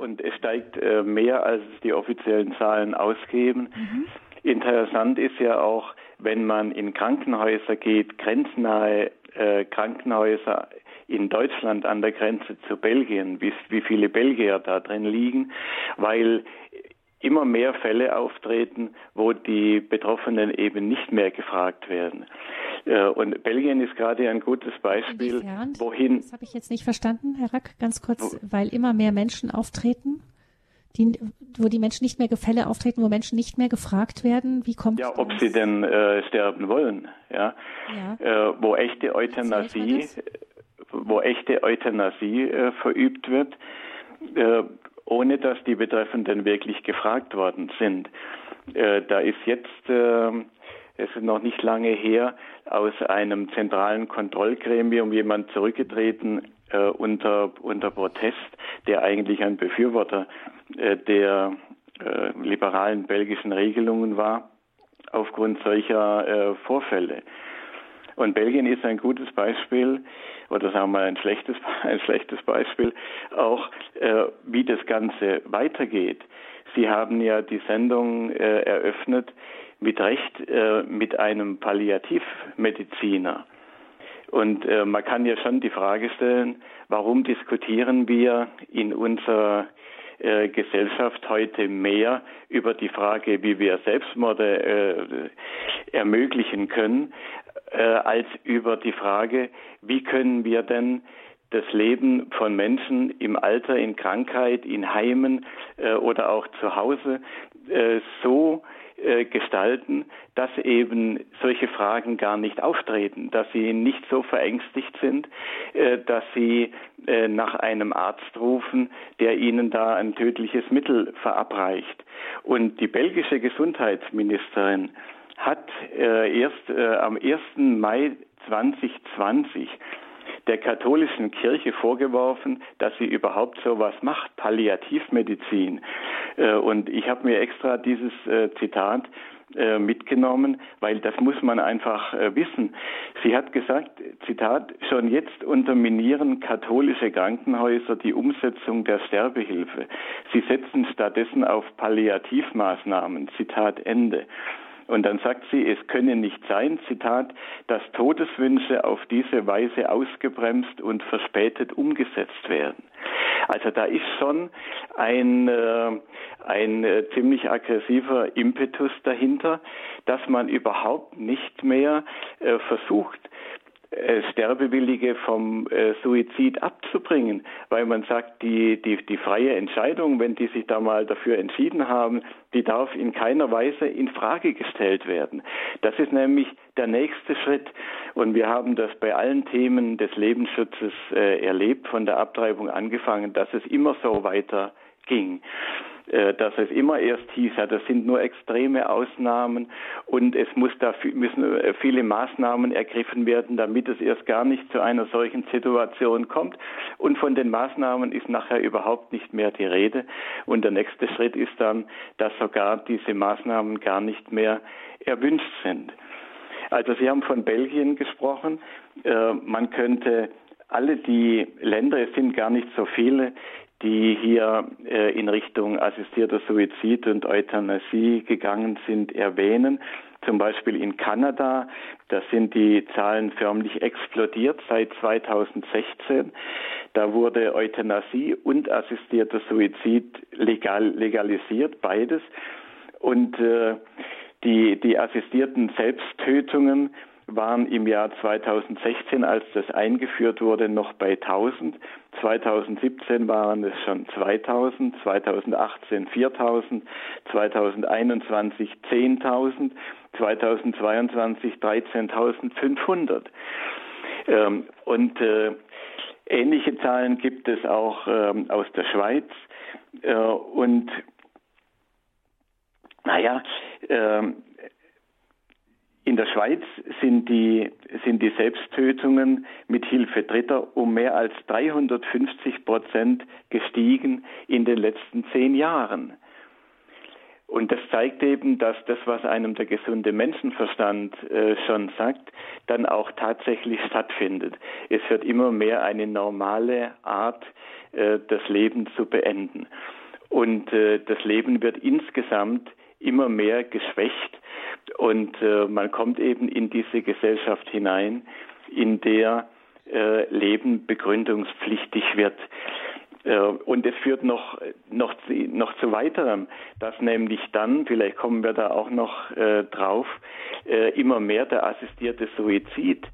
Und es steigt äh, mehr, als die offiziellen Zahlen ausgeben. Mhm. Interessant ist ja auch, wenn man in Krankenhäuser geht, grenznahe äh, Krankenhäuser in Deutschland an der Grenze zu Belgien, wie, wie viele Belgier da drin liegen, weil immer mehr Fälle auftreten, wo die Betroffenen eben nicht mehr gefragt werden. Äh, und Belgien ist gerade ein gutes Beispiel, Inwiefern? wohin. Das habe ich jetzt nicht verstanden, Herr Rack, ganz kurz, weil immer mehr Menschen auftreten die, wo die Menschen nicht mehr Gefälle auftreten, wo Menschen nicht mehr gefragt werden, wie kommt Ja, ob das? sie denn äh, sterben wollen, ja. ja. Äh, wo echte Euthanasie, wo echte Euthanasie äh, verübt wird, äh, ohne dass die Betreffenden wirklich gefragt worden sind. Äh, da ist jetzt, äh, es ist noch nicht lange her, aus einem zentralen Kontrollgremium jemand zurückgetreten äh, unter, unter Protest, der eigentlich ein Befürworter der äh, liberalen belgischen Regelungen war, aufgrund solcher äh, Vorfälle. Und Belgien ist ein gutes Beispiel, oder sagen wir ein schlechtes, <laughs> ein schlechtes Beispiel, auch äh, wie das Ganze weitergeht. Sie haben ja die Sendung äh, eröffnet mit Recht äh, mit einem Palliativmediziner. Und äh, man kann ja schon die Frage stellen, warum diskutieren wir in unserer äh, Gesellschaft heute mehr über die Frage, wie wir Selbstmorde äh, ermöglichen können, äh, als über die Frage, wie können wir denn das Leben von Menschen im Alter, in Krankheit, in Heimen äh, oder auch zu Hause äh, so äh, gestalten, dass eben solche Fragen gar nicht auftreten, dass sie nicht so verängstigt sind, äh, dass sie äh, nach einem Arzt rufen, der ihnen da ein tödliches Mittel verabreicht. Und die belgische Gesundheitsministerin hat erst am 1. Mai 2020 der katholischen Kirche vorgeworfen, dass sie überhaupt sowas macht, Palliativmedizin. Äh, und ich habe mir extra dieses äh, Zitat äh, mitgenommen, weil das muss man einfach wissen. Sie hat gesagt, Zitat, schon jetzt unterminieren katholische Krankenhäuser die Umsetzung der Sterbehilfe. Sie setzen stattdessen auf Palliativmaßnahmen. Zitat Ende. Und dann sagt sie, es könne nicht sein, Zitat, dass Todeswünsche auf diese Weise ausgebremst und verspätet umgesetzt werden. Also da ist schon ein, äh, ein äh, ziemlich aggressiver Impetus dahinter, dass man überhaupt nicht mehr äh, versucht, äh, Sterbewillige vom äh, Suizid abzubringen, weil man sagt, die, die, die freie Entscheidung, wenn die sich da mal dafür entschieden haben, die darf in keiner Weise in Frage gestellt werden. Das ist nämlich der nächste Schritt. Und wir haben das bei allen Themen des Lebensschutzes äh, erlebt, von der Abtreibung angefangen, dass es immer so weiter ging. Äh, dass es immer erst hieß, ja, das sind nur extreme Ausnahmen und es muss da müssen äh, viele Maßnahmen ergriffen werden, damit es erst gar nicht zu einer solchen Situation kommt. Und von den Maßnahmen ist nachher überhaupt nicht mehr die Rede. Und der nächste Schritt ist dann, dass sogar diese Maßnahmen gar nicht mehr erwünscht sind. Also Sie haben von Belgien gesprochen. Äh, man könnte alle die Länder, es sind gar nicht so viele, die hier äh, in Richtung assistierter Suizid und Euthanasie gegangen sind, erwähnen. Zum Beispiel in Kanada, da sind die Zahlen förmlich explodiert seit 2016. Da wurde Euthanasie und assistierter Suizid legal, legalisiert, beides. Und äh, die, die assistierten Selbsttötungen waren im Jahr 2016, als das eingeführt wurde, noch bei 1000. 2017 waren es schon 2000, 2018 4000, 2021 10.000, 2022 13.500. Ähm, und äh, ähnliche Zahlen gibt es auch ähm, aus der Schweiz. Äh, und naja, äh, in der Schweiz sind die, sind die Selbsttötungen mit Hilfe Dritter um mehr als 350 Prozent gestiegen in den letzten zehn Jahren. Und das zeigt eben, dass das, was einem der gesunde Menschenverstand äh, schon sagt, dann auch tatsächlich stattfindet. Es wird immer mehr eine normale Art, äh, das Leben zu beenden. Und äh, das Leben wird insgesamt immer mehr geschwächt und äh, man kommt eben in diese Gesellschaft hinein, in der äh, Leben begründungspflichtig wird. Äh, und es führt noch, noch, noch zu weiterem, dass nämlich dann, vielleicht kommen wir da auch noch äh, drauf, äh, immer mehr der assistierte Suizid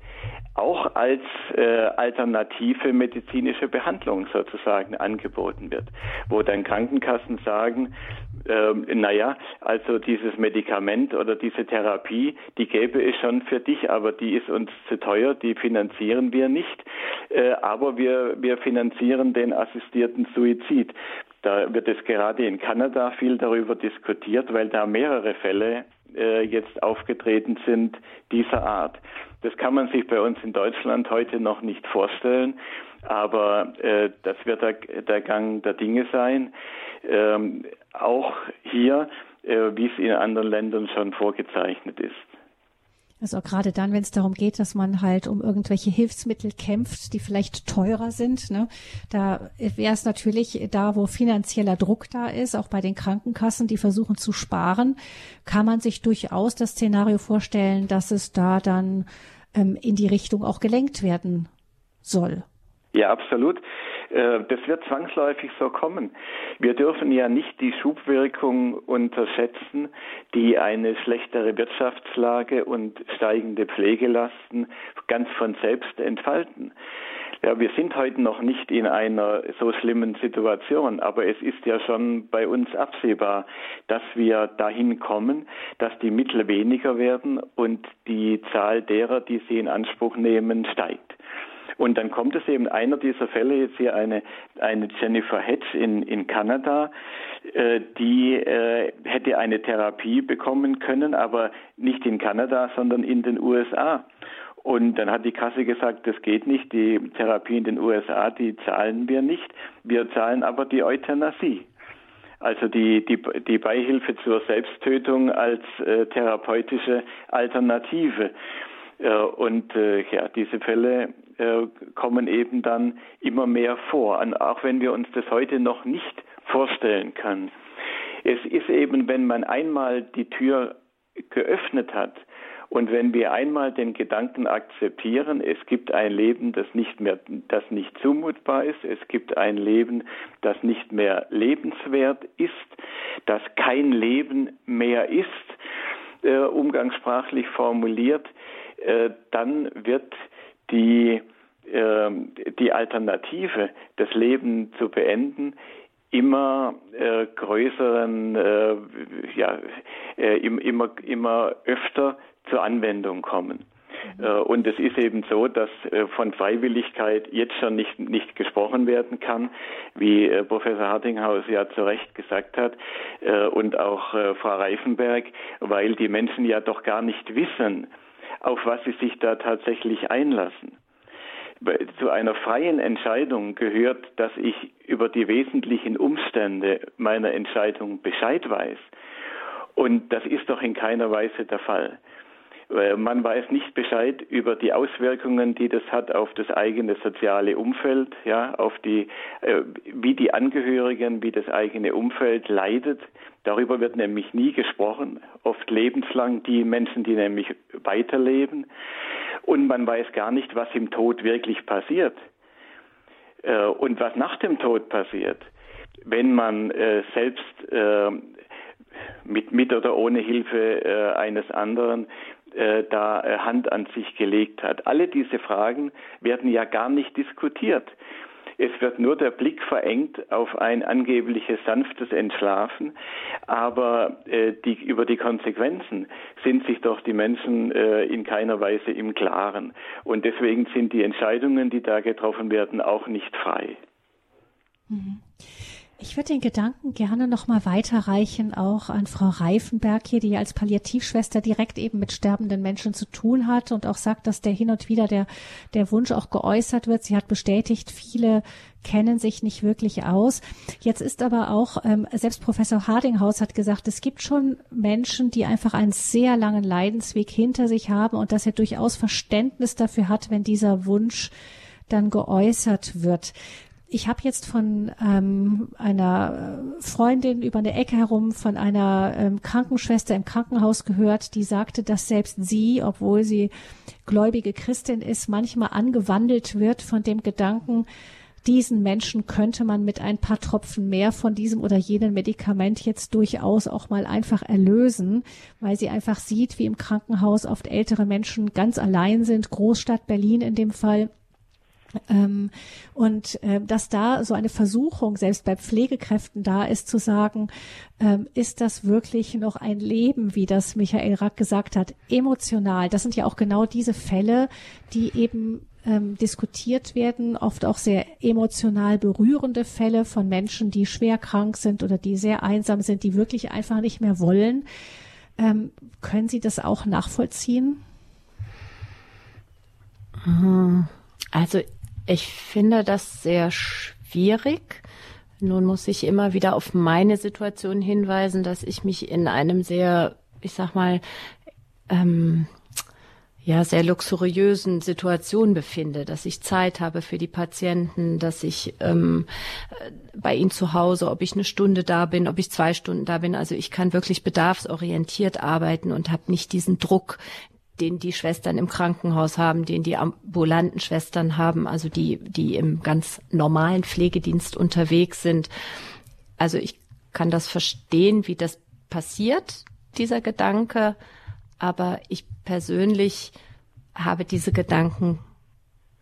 auch als äh, alternative medizinische Behandlung sozusagen angeboten wird, wo dann Krankenkassen sagen, ähm, naja, also dieses Medikament oder diese Therapie, die gäbe es schon für dich, aber die ist uns zu teuer, die finanzieren wir nicht, äh, aber wir, wir finanzieren den assistierten Suizid. Da wird es gerade in Kanada viel darüber diskutiert, weil da mehrere Fälle äh, jetzt aufgetreten sind dieser Art. Das kann man sich bei uns in Deutschland heute noch nicht vorstellen, aber äh, das wird der, der, Gang der Dinge sein. Ähm, auch hier, äh, wie es in anderen Ländern schon vorgezeichnet ist. Also gerade dann, wenn es darum geht, dass man halt um irgendwelche Hilfsmittel kämpft, die vielleicht teurer sind, ne, da wäre es natürlich da, wo finanzieller Druck da ist, auch bei den Krankenkassen, die versuchen zu sparen, kann man sich durchaus das Szenario vorstellen, dass es da dann ähm, in die Richtung auch gelenkt werden soll. Ja, absolut. Äh, das wird zwangsläufig so kommen. Wir dürfen ja nicht die Schubwirkung unterschätzen, die eine schlechtere Wirtschaftslage und steigende Pflegelasten ganz von selbst entfalten. Ja, wir sind heute noch nicht in einer so schlimmen Situation, aber es ist ja schon bei uns absehbar, dass wir dahin kommen, dass die Mittel weniger werden und die Zahl derer, die sie in Anspruch nehmen, steigt. Und dann kommt es eben einer dieser Fälle, jetzt hier eine, eine Jennifer Hedge in, in Kanada, äh, die äh, hätte eine Therapie bekommen können, aber nicht in Kanada, sondern in den USA. Und dann hat die Kasse gesagt, das geht nicht, die Therapie in den USA, die zahlen wir nicht. Wir zahlen aber die Euthanasie. Also die, die, die Beihilfe zur Selbsttötung als äh, therapeutische Alternative. Äh, und äh, ja, diese Fälle äh, kommen eben dann immer mehr vor, auch wenn wir uns das heute noch nicht vorstellen können. Es ist eben, wenn man einmal die Tür geöffnet hat, und wenn wir einmal den Gedanken akzeptieren, es gibt ein Leben, das nicht mehr, das nicht zumutbar ist, es gibt ein Leben, das nicht mehr lebenswert ist, das kein Leben mehr ist, äh, umgangssprachlich formuliert, dann wird die, äh, die Alternative, das Leben zu beenden, immer äh, größeren, äh, ja, äh, immer, immer öfter zur Anwendung kommen. Mhm. Äh, und es ist eben so, dass äh, von Freiwilligkeit jetzt schon nicht, nicht gesprochen werden kann, wie äh, Professor Hartinghaus ja zu Recht gesagt hat und auch Frau Reifenberg, weil die Menschen ja doch gar nicht wissen, auf was sie sich da tatsächlich einlassen. Zu einer freien Entscheidung gehört, dass ich über die wesentlichen Umstände meiner Entscheidung Bescheid weiß. Und das ist doch in keiner Weise der Fall. Man weiß nicht Bescheid über die Auswirkungen, die das hat auf das eigene soziale Umfeld, ja, auf die, äh, wie die Angehörigen, wie das eigene Umfeld leidet. Darüber wird nämlich nie gesprochen, oft lebenslang die Menschen, die nämlich weiterleben. Und man weiß gar nicht, was im Tod wirklich passiert äh, und was nach dem Tod passiert, wenn man äh, selbst mit, mit oder ohne Hilfe eines anderen äh, da äh, Hand an sich gelegt hat. Alle diese Fragen werden ja gar nicht diskutiert. Es wird nur der Blick verengt auf ein angebliches sanftes Entschlafen, aber äh, die, über die Konsequenzen sind sich doch die Menschen äh, in keiner Weise im Klaren. Und deswegen sind die Entscheidungen, die da getroffen werden, auch nicht frei. Mhm. Ich würde den Gedanken gerne noch mal weiterreichen, auch an Frau Reifenberg hier, die als Palliativschwester direkt eben mit sterbenden Menschen zu tun hat und auch sagt, dass der hin und wieder der, der Wunsch auch geäußert wird. Sie hat bestätigt, viele kennen sich nicht wirklich aus. Jetzt ist aber auch, ähm, selbst Professor Hardinghaus hat gesagt, es gibt schon Menschen, die einfach einen sehr langen Leidensweg hinter sich haben und dass er durchaus Verständnis dafür hat, wenn dieser Wunsch dann geäußert wird. Ich habe jetzt von ähm, einer Freundin über eine Ecke herum von einer ähm, Krankenschwester im Krankenhaus gehört, die sagte, dass selbst sie, obwohl sie gläubige Christin ist, manchmal angewandelt wird von dem Gedanken, diesen Menschen könnte man mit ein paar Tropfen mehr von diesem oder jenem Medikament jetzt durchaus auch mal einfach erlösen, weil sie einfach sieht, wie im Krankenhaus oft ältere Menschen ganz allein sind, Großstadt Berlin in dem Fall ähm, und äh, dass da so eine Versuchung selbst bei Pflegekräften da ist, zu sagen, ähm, ist das wirklich noch ein Leben, wie das Michael Rack gesagt hat, emotional. Das sind ja auch genau diese Fälle, die eben ähm, diskutiert werden, oft auch sehr emotional berührende Fälle von Menschen, die schwer krank sind oder die sehr einsam sind, die wirklich einfach nicht mehr wollen. Ähm, können Sie das auch nachvollziehen? Also ich finde das sehr schwierig. Nun muss ich immer wieder auf meine Situation hinweisen, dass ich mich in einem sehr, ich sag mal, ähm, ja, sehr luxuriösen Situation befinde, dass ich Zeit habe für die Patienten, dass ich ähm, bei ihnen zu Hause, ob ich eine Stunde da bin, ob ich zwei Stunden da bin. Also ich kann wirklich bedarfsorientiert arbeiten und habe nicht diesen Druck, den die Schwestern im Krankenhaus haben, den die ambulanten Schwestern haben, also die, die im ganz normalen Pflegedienst unterwegs sind. Also ich kann das verstehen, wie das passiert, dieser Gedanke, aber ich persönlich habe diese Gedanken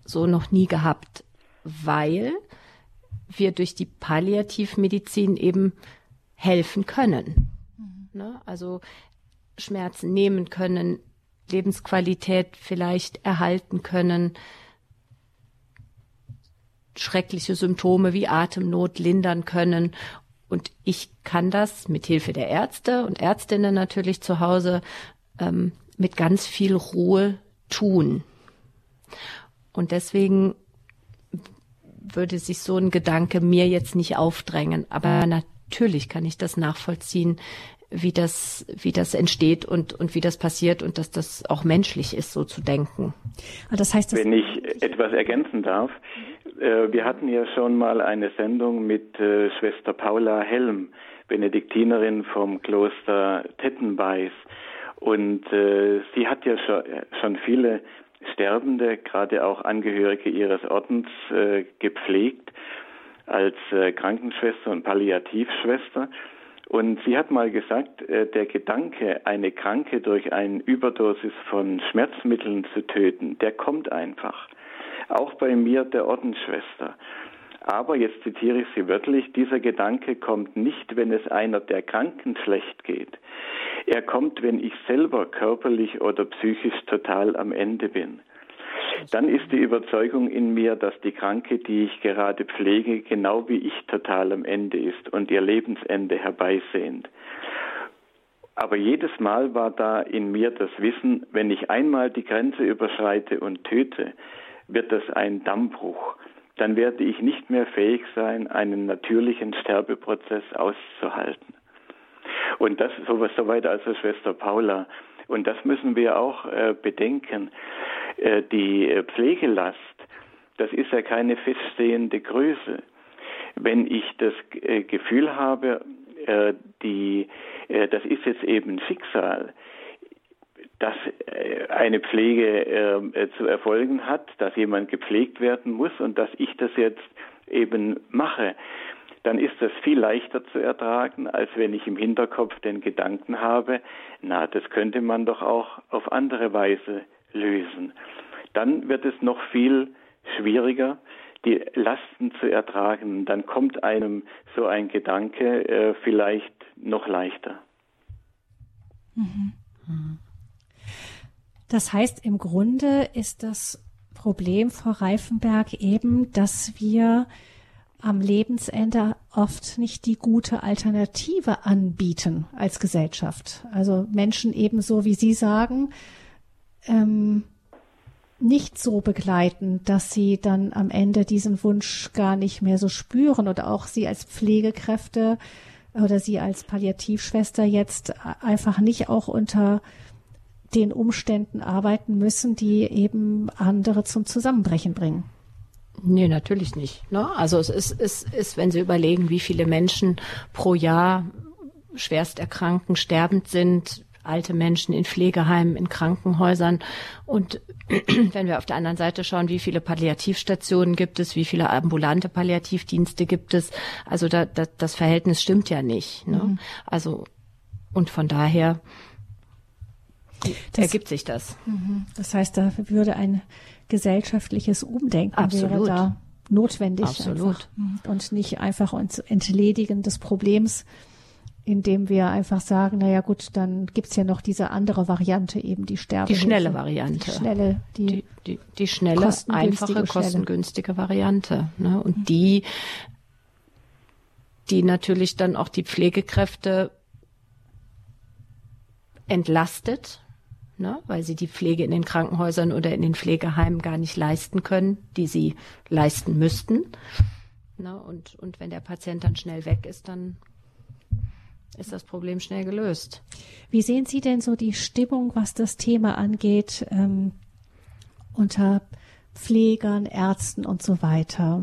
so noch nie gehabt, weil wir durch die Palliativmedizin eben helfen können. Mhm. Ne? Also Schmerzen nehmen können, Lebensqualität vielleicht erhalten können, schreckliche Symptome wie Atemnot lindern können. Und ich kann das mit Hilfe der Ärzte und Ärztinnen natürlich zu Hause ähm, mit ganz viel Ruhe tun. Und deswegen würde sich so ein Gedanke mir jetzt nicht aufdrängen. Aber natürlich kann ich das nachvollziehen, wie das, wie das entsteht und, und wie das passiert und dass das auch menschlich ist, so zu denken. Ah, das heißt, Wenn ich etwas ergänzen darf, äh, wir hatten ja schon mal eine Sendung mit äh, Schwester Paula Helm, Benediktinerin vom Kloster Tettenbeiß. Und äh, sie hat ja schon, schon viele Sterbende, gerade auch Angehörige ihres Ordens, äh, gepflegt als äh, Krankenschwester und Palliativschwester. Und sie hat mal gesagt, äh, der Gedanke, eine Kranke durch eine Überdosis von Schmerzmitteln zu töten, der kommt einfach. Auch bei mir, der Ordensschwester. Aber, jetzt zitiere ich sie wörtlich, dieser Gedanke kommt nicht, wenn es einer der Kranken schlecht geht. Er kommt, wenn ich selber körperlich oder psychisch total am Ende bin. Dann ist die Überzeugung in mir, dass die Kranke, die ich gerade pflege, genau wie ich total am Ende ist und ihr Lebensende herbeisehnt. Aber jedes Mal war da in mir das Wissen, wenn ich einmal die Grenze überschreite und töte, wird das ein Dammbruch. Dann werde ich nicht mehr fähig sein, einen natürlichen Sterbeprozess auszuhalten. Und das soweit also Schwester Paula. Und das müssen wir auch äh, bedenken. Äh, die äh, Pflegelast, das ist ja keine feststehende Größe. Wenn ich das äh, Gefühl habe, äh, die, äh, das ist jetzt eben Schicksal, dass eine Pflege zu erfolgen hat, dass jemand gepflegt werden muss und dass ich das jetzt eben mache, dann ist das viel leichter zu ertragen, als wenn ich im Hinterkopf den Gedanken habe, na, das könnte man doch auch auf andere Weise lösen. Dann wird es noch viel schwieriger, die Lasten zu ertragen. Dann kommt einem so ein Gedanke äh, vielleicht noch leichter. Mhm. Das heißt, im Grunde ist das Problem vor Reifenberg eben, dass wir am Lebensende oft nicht die gute Alternative anbieten als Gesellschaft. Also Menschen ebenso wie Sie sagen, ähm, nicht so begleiten, dass sie dann am Ende diesen Wunsch gar nicht mehr so spüren oder auch sie als Pflegekräfte oder sie als Palliativschwester jetzt einfach nicht auch unter den Umständen arbeiten müssen, die eben andere zum Zusammenbrechen bringen. Nee, natürlich nicht. Ne? Also es ist, es ist, wenn Sie überlegen, wie viele Menschen pro Jahr schwerst erkranken, sterbend sind, alte Menschen in Pflegeheimen, in Krankenhäusern. Und <clears throat> wenn wir auf der anderen Seite schauen, wie viele Palliativstationen gibt es, wie viele ambulante Palliativdienste gibt es, also da, da, das Verhältnis stimmt ja nicht. Ne? Mhm. Also und von daher das, ergibt sich das. Mhm. Das heißt, da würde ein gesellschaftliches Umdenken Absolut. wäre da notwendig. Absolut. Mhm. Und nicht einfach uns entledigen des Problems, indem wir einfach sagen, naja gut, dann gibt's ja noch diese andere Variante, eben die Sterbe. Die schnelle Variante. Die schnelle, die, die, die, die schnelle, einfache, kostengünstige Variante. Ne? Und mhm. die, die natürlich dann auch die Pflegekräfte entlastet, ne, weil sie die Pflege in den Krankenhäusern oder in den Pflegeheimen gar nicht leisten können, die sie leisten müssten. Ne, und, und wenn der Patient dann schnell weg ist, dann ist das Problem schnell gelöst. Wie sehen Sie denn so die Stimmung, was das Thema angeht, ähm, unter Pflegern, Ärzten und so weiter?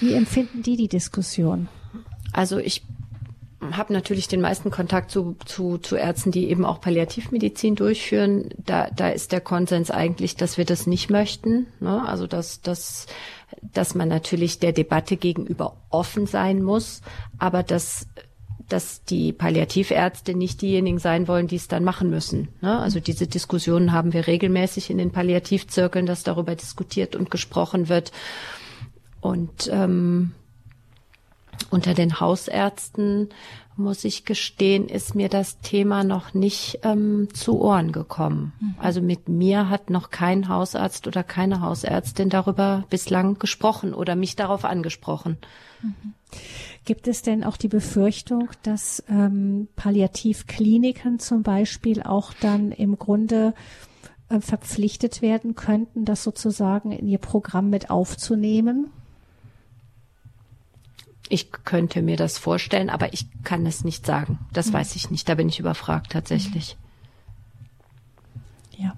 Wie empfinden die die Diskussion? Also ich habe natürlich den meisten Kontakt zu, zu, zu Ärzten, die eben auch Palliativmedizin durchführen. Da, da ist der Konsens eigentlich, dass wir das nicht möchten. Ne? Also dass, dass, dass man natürlich der Debatte gegenüber offen sein muss, aber dass dass die Palliativärzte nicht diejenigen sein wollen, die es dann machen müssen. Ne? Also diese Diskussionen haben wir regelmäßig in den Palliativzirkeln, dass darüber diskutiert und gesprochen wird. Und ähm, unter den Hausärzten, muss ich gestehen, ist mir das Thema noch nicht ähm, zu Ohren gekommen. Mhm. Also mit mir hat noch kein Hausarzt oder keine Hausärztin darüber bislang gesprochen oder mich darauf angesprochen. Mhm. Gibt es denn auch die Befürchtung, dass ähm, Palliativkliniken zum Beispiel auch dann im Grunde äh, verpflichtet werden könnten, das sozusagen in ihr Programm mit aufzunehmen? Ich könnte mir das vorstellen, aber ich kann es nicht sagen. Das mhm. weiß ich nicht. Da bin ich überfragt tatsächlich. Ja.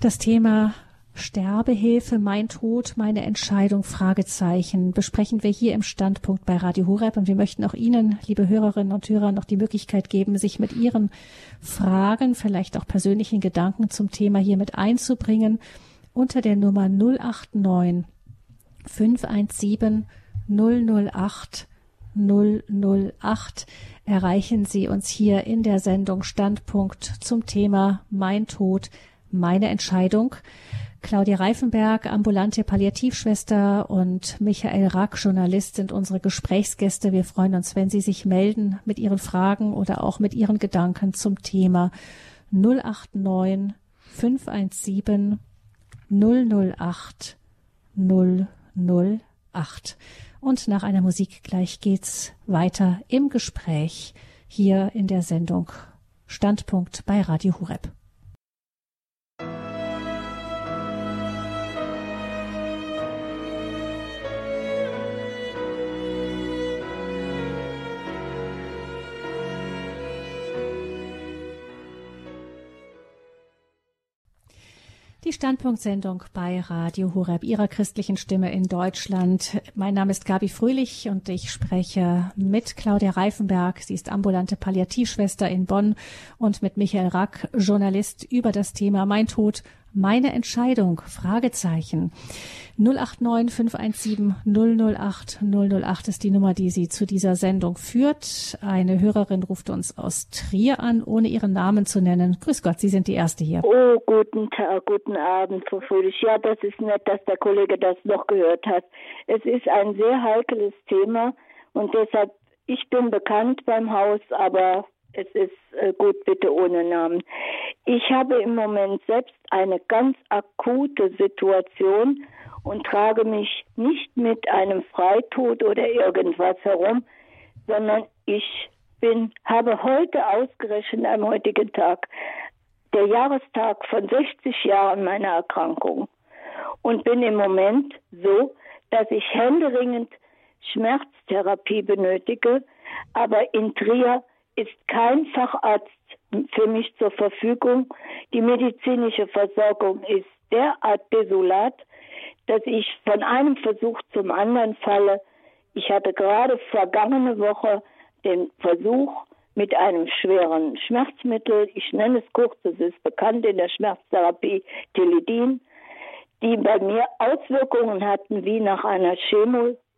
Das Thema Sterbehilfe, mein Tod, meine Entscheidung, Fragezeichen, besprechen wir hier im Standpunkt bei Radio Horeb. Und wir möchten auch Ihnen, liebe Hörerinnen und Hörer, noch die Möglichkeit geben, sich mit Ihren Fragen, vielleicht auch persönlichen Gedanken zum Thema hier mit einzubringen unter der Nummer 089 517 008 008 erreichen Sie uns hier in der Sendung Standpunkt zum Thema Mein Tod, meine Entscheidung. Claudia Reifenberg, ambulante Palliativschwester und Michael Rack, Journalist, sind unsere Gesprächsgäste. Wir freuen uns, wenn Sie sich melden mit Ihren Fragen oder auch mit Ihren Gedanken zum Thema 089 517 008 008. 08. Und nach einer Musik gleich geht's weiter im Gespräch hier in der Sendung Standpunkt bei Radio Hureb. Die Standpunktsendung bei Radio Horeb, Ihrer christlichen Stimme in Deutschland. Mein Name ist Gabi Fröhlich und ich spreche mit Claudia Reifenberg. Sie ist ambulante Palliativschwester in Bonn und mit Michael Rack, Journalist über das Thema Mein Tod, meine Entscheidung? Fragezeichen. 089 517 008 008 ist die Nummer, die sie zu dieser Sendung führt. Eine Hörerin ruft uns aus Trier an, ohne ihren Namen zu nennen. Grüß Gott, Sie sind die Erste hier. Oh, guten Tag, guten Abend, Frau Fröhlich. Ja, das ist nett, dass der Kollege das noch gehört hat. Es ist ein sehr heikles Thema und deshalb, ich bin bekannt beim Haus, aber es ist äh, gut, bitte ohne Namen. Ich habe im Moment selbst eine ganz akute Situation und trage mich nicht mit einem Freitod oder irgendwas herum, sondern ich bin, habe heute ausgerechnet am heutigen Tag der Jahrestag von 60 Jahren meiner Erkrankung und bin im Moment so, dass ich händeringend Schmerztherapie benötige, aber in Trier ist kein Facharzt für mich zur Verfügung. Die medizinische Versorgung ist derart desolat, dass ich von einem Versuch zum anderen falle. Ich hatte gerade vergangene Woche den Versuch mit einem schweren Schmerzmittel, ich nenne es kurz, es ist bekannt in der Schmerztherapie, Teledin, die bei mir Auswirkungen hatten wie nach einer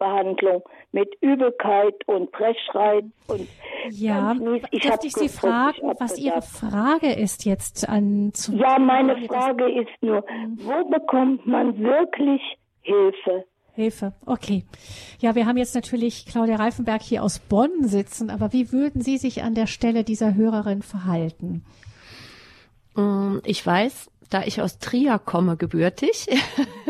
Chemobehandlung mit Übelkeit und Brechreiz und ja, ich darf ich Sie fragen, was Ihre Frage ist jetzt an zu Ja, meine Frage ist nur, wo bekommt man wirklich Hilfe? Hilfe, okay. Ja, wir haben jetzt natürlich Claudia Reifenberg hier aus Bonn sitzen, aber wie würden Sie sich an der Stelle dieser Hörerin verhalten? Mm, ich weiß, da ich aus Trier komme, gebürtig,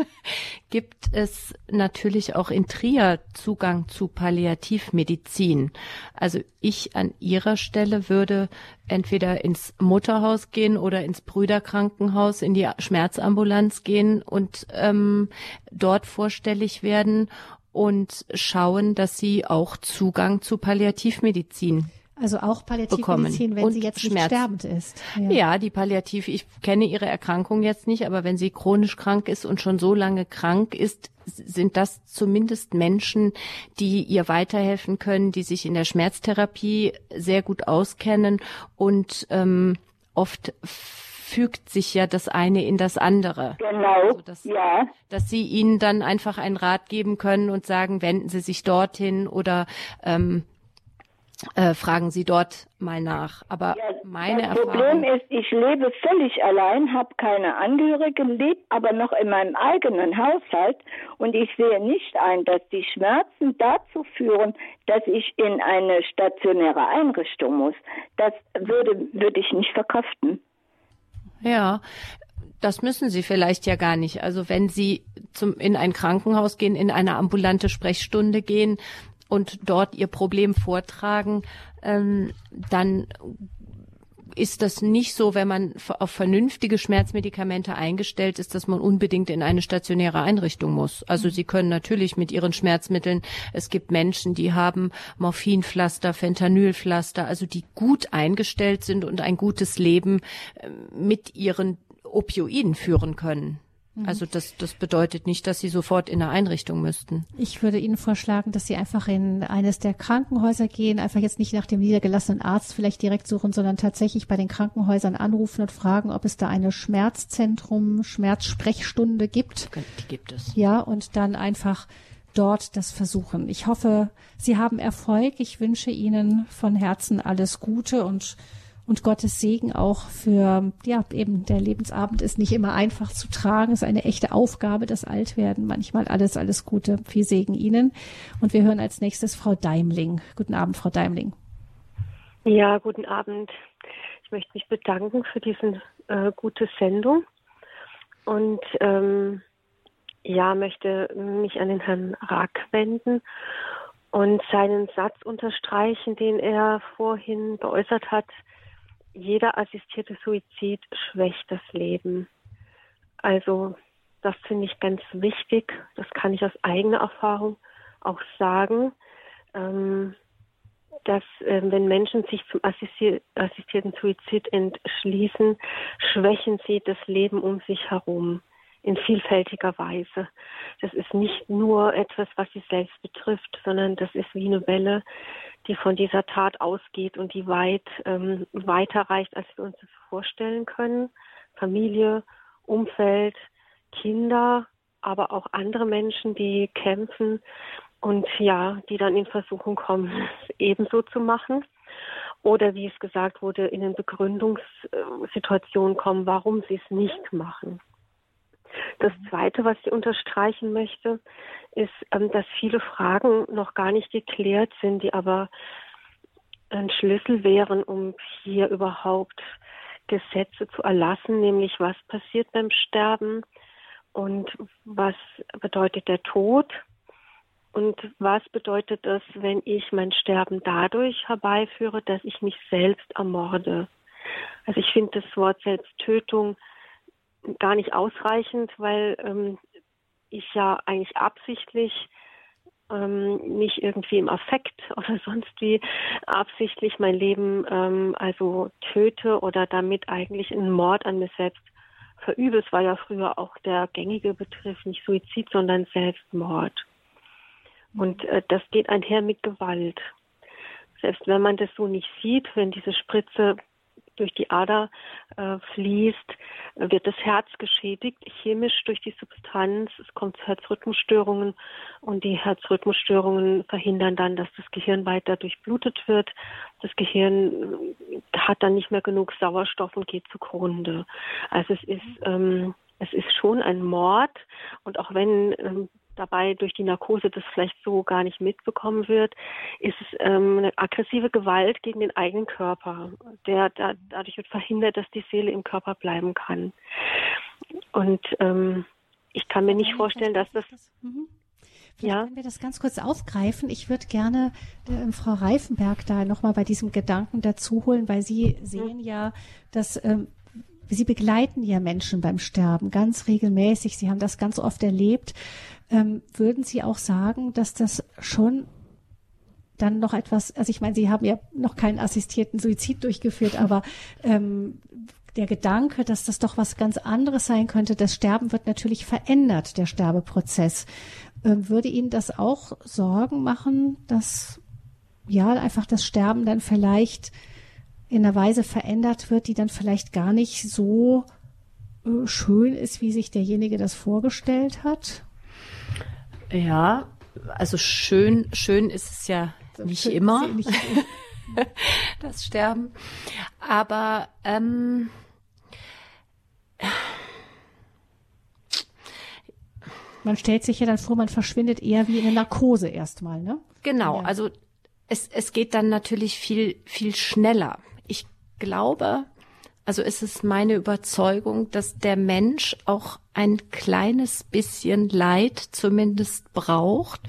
<laughs> gibt es natürlich auch in Trier Zugang zu Palliativmedizin. Also ich an Ihrer Stelle würde entweder ins Mutterhaus gehen oder ins Brüderkrankenhaus, in die Schmerzambulanz gehen und ähm, dort vorstellig werden und schauen, dass Sie auch Zugang zu Palliativmedizin Also auch Palliativmedizin, wenn und sie jetzt nicht Schmerz. sterbend ist. Ja. ja, die Palliativ, ich kenne ihre Erkrankung jetzt nicht, aber wenn sie chronisch krank ist und schon so lange krank ist, sind das zumindest Menschen, die ihr weiterhelfen können, die sich in der Schmerztherapie sehr gut auskennen und ähm, oft fügt sich ja das eine in das andere. Genau, also dass, ja. Dass Sie ihnen dann einfach einen Rat geben können und sagen, wenden Sie sich dorthin oder ähm, äh, fragen Sie dort mal nach. Aber ja, meine das Erfahrung. Problem ist, ich lebe völlig allein, habe keine Angehörigen, lebe aber noch in meinem eigenen Haushalt und ich sehe nicht ein, dass die Schmerzen dazu führen, dass ich in eine stationäre Einrichtung muss. Das würde, würde ich nicht verkraften. Ja, das müssen Sie vielleicht ja gar nicht. Also wenn Sie zum, in ein Krankenhaus gehen, in eine ambulante Sprechstunde gehen, und dort ihr Problem vortragen, ähm, dann ist das nicht so, wenn man auf vernünftige Schmerzmedikamente eingestellt ist, dass man unbedingt in eine stationäre Einrichtung muss. Also sie können natürlich mit ihren Schmerzmitteln, es gibt Menschen, die haben Morphinpflaster, Fentanylpflaster, also die gut eingestellt sind und ein gutes Leben äh, mit ihren Opioiden führen können. Mhm. Also das, das bedeutet nicht, dass Sie sofort in eine Einrichtung müssten. Ich würde Ihnen vorschlagen, dass Sie einfach in eines der Krankenhäuser gehen, einfach jetzt nicht nach dem niedergelassenen Arzt vielleicht direkt suchen, sondern tatsächlich bei den Krankenhäusern anrufen und fragen, ob es da eine Schmerzzentrum, Schmerzsprechstunde gibt. Die gibt es. Ja, und dann einfach dort das versuchen. Ich hoffe, Sie haben Erfolg. Ich wünsche Ihnen von Herzen alles Gute und und Gottes Segen auch für, ja, eben der Lebensabend ist nicht immer einfach zu tragen, ist eine echte Aufgabe, das Altwerden. Manchmal alles, alles Gute, viel Segen Ihnen. Und wir hören als nächstes Frau Daimling. Guten Abend, Frau Daimling. Ja, guten Abend. Ich möchte mich bedanken für diese äh, gute Sendung und ähm, ja, möchte mich an den Herrn Rack wenden und seinen Satz unterstreichen, den er vorhin geäußert hat, jeder assistierte Suizid schwächt das Leben. Also das finde ich ganz wichtig. Das kann ich aus eigener Erfahrung auch sagen, ähm, dass äh, wenn Menschen sich zum assistier assistierten Suizid entschließen, schwächen sie das Leben um sich herum in vielfältiger Weise. Das ist nicht nur etwas, was sie selbst betrifft, sondern das ist wie eine Welle, die von dieser Tat ausgeht und die weit ähm, weiter reicht, als wir uns das vorstellen können. Familie, Umfeld, Kinder, aber auch andere Menschen, die kämpfen und ja, die dann in Versuchung kommen, es ebenso zu machen. Oder wie es gesagt wurde, in den Begründungssituationen kommen, warum sie es nicht machen. Das Zweite, was ich unterstreichen möchte, ist, ähm, dass viele Fragen noch gar nicht geklärt sind, die aber ein Schlüssel wären, um hier überhaupt Gesetze zu erlassen, nämlich was passiert beim Sterben und was bedeutet der Tod und was bedeutet es, wenn ich mein Sterben dadurch herbeiführe, dass ich mich selbst ermorde. Also ich finde das Wort Selbsttötung gar nicht ausreichend, weil ähm, ich ja eigentlich absichtlich ähm, nicht irgendwie im Affekt <laughs> oder sonst wie absichtlich mein Leben ähm, also töte oder damit eigentlich einen Mord an mir selbst verübe. Es war ja früher auch der gängige Begriff, nicht Suizid, sondern Selbstmord. Und äh, das geht einher mit Gewalt. Selbst wenn man das so nicht sieht, wenn diese Spritze durch die Ader äh, fließt, wird das Herz geschädigt, chemisch durch die Substanz. Es kommt zu Herzrhythmusstörungen und die Herzrhythmusstörungen verhindern dann, dass das Gehirn weiter durchblutet wird. Das Gehirn äh, hat dann nicht mehr genug Sauerstoff und geht zugrunde. Also es ist ähm, es ist schon ein Mord und auch wenn ähm, dabei durch die Narkose das vielleicht so gar nicht mitbekommen wird, ist es ähm, eine aggressive Gewalt gegen den eigenen Körper, der da, dadurch wird verhindert, dass die Seele im Körper bleiben kann. Und ähm, ich kann mir nicht vorstellen, dass das. Mhm. ja. Können wir das ganz kurz aufgreifen? Ich würde gerne äh, Frau Reifenberg da nochmal bei diesem Gedanken dazu holen, weil Sie sehen ja, dass ähm, Sie begleiten ja Menschen beim Sterben ganz regelmäßig. Sie haben das ganz oft erlebt. Ähm, würden Sie auch sagen, dass das schon dann noch etwas, also ich meine, Sie haben ja noch keinen assistierten Suizid durchgeführt, aber ähm, der Gedanke, dass das doch was ganz anderes sein könnte, das Sterben wird natürlich verändert, der Sterbeprozess. Ähm, würde Ihnen das auch Sorgen machen, dass ja einfach das Sterben dann vielleicht in einer Weise verändert wird, die dann vielleicht gar nicht so äh, schön ist, wie sich derjenige das vorgestellt hat? Ja, also schön, schön ist es ja so nicht immer, nicht <laughs> das Sterben. Aber ähm, man stellt sich ja dann vor, man verschwindet eher wie in eine Narkose erstmal, ne? Genau, ja. also es, es geht dann natürlich viel, viel schneller. Ich glaube, also ist es meine Überzeugung, dass der Mensch auch ein kleines bisschen Leid zumindest braucht,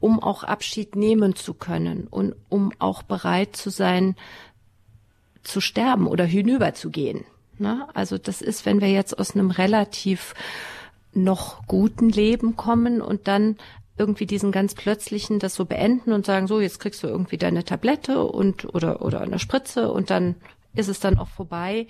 um auch Abschied nehmen zu können und um auch bereit zu sein, zu sterben oder hinüberzugehen. Ne? Also das ist, wenn wir jetzt aus einem relativ noch guten Leben kommen und dann irgendwie diesen ganz plötzlichen das so beenden und sagen, so, jetzt kriegst du irgendwie deine Tablette und oder oder eine Spritze und dann ist es dann auch vorbei.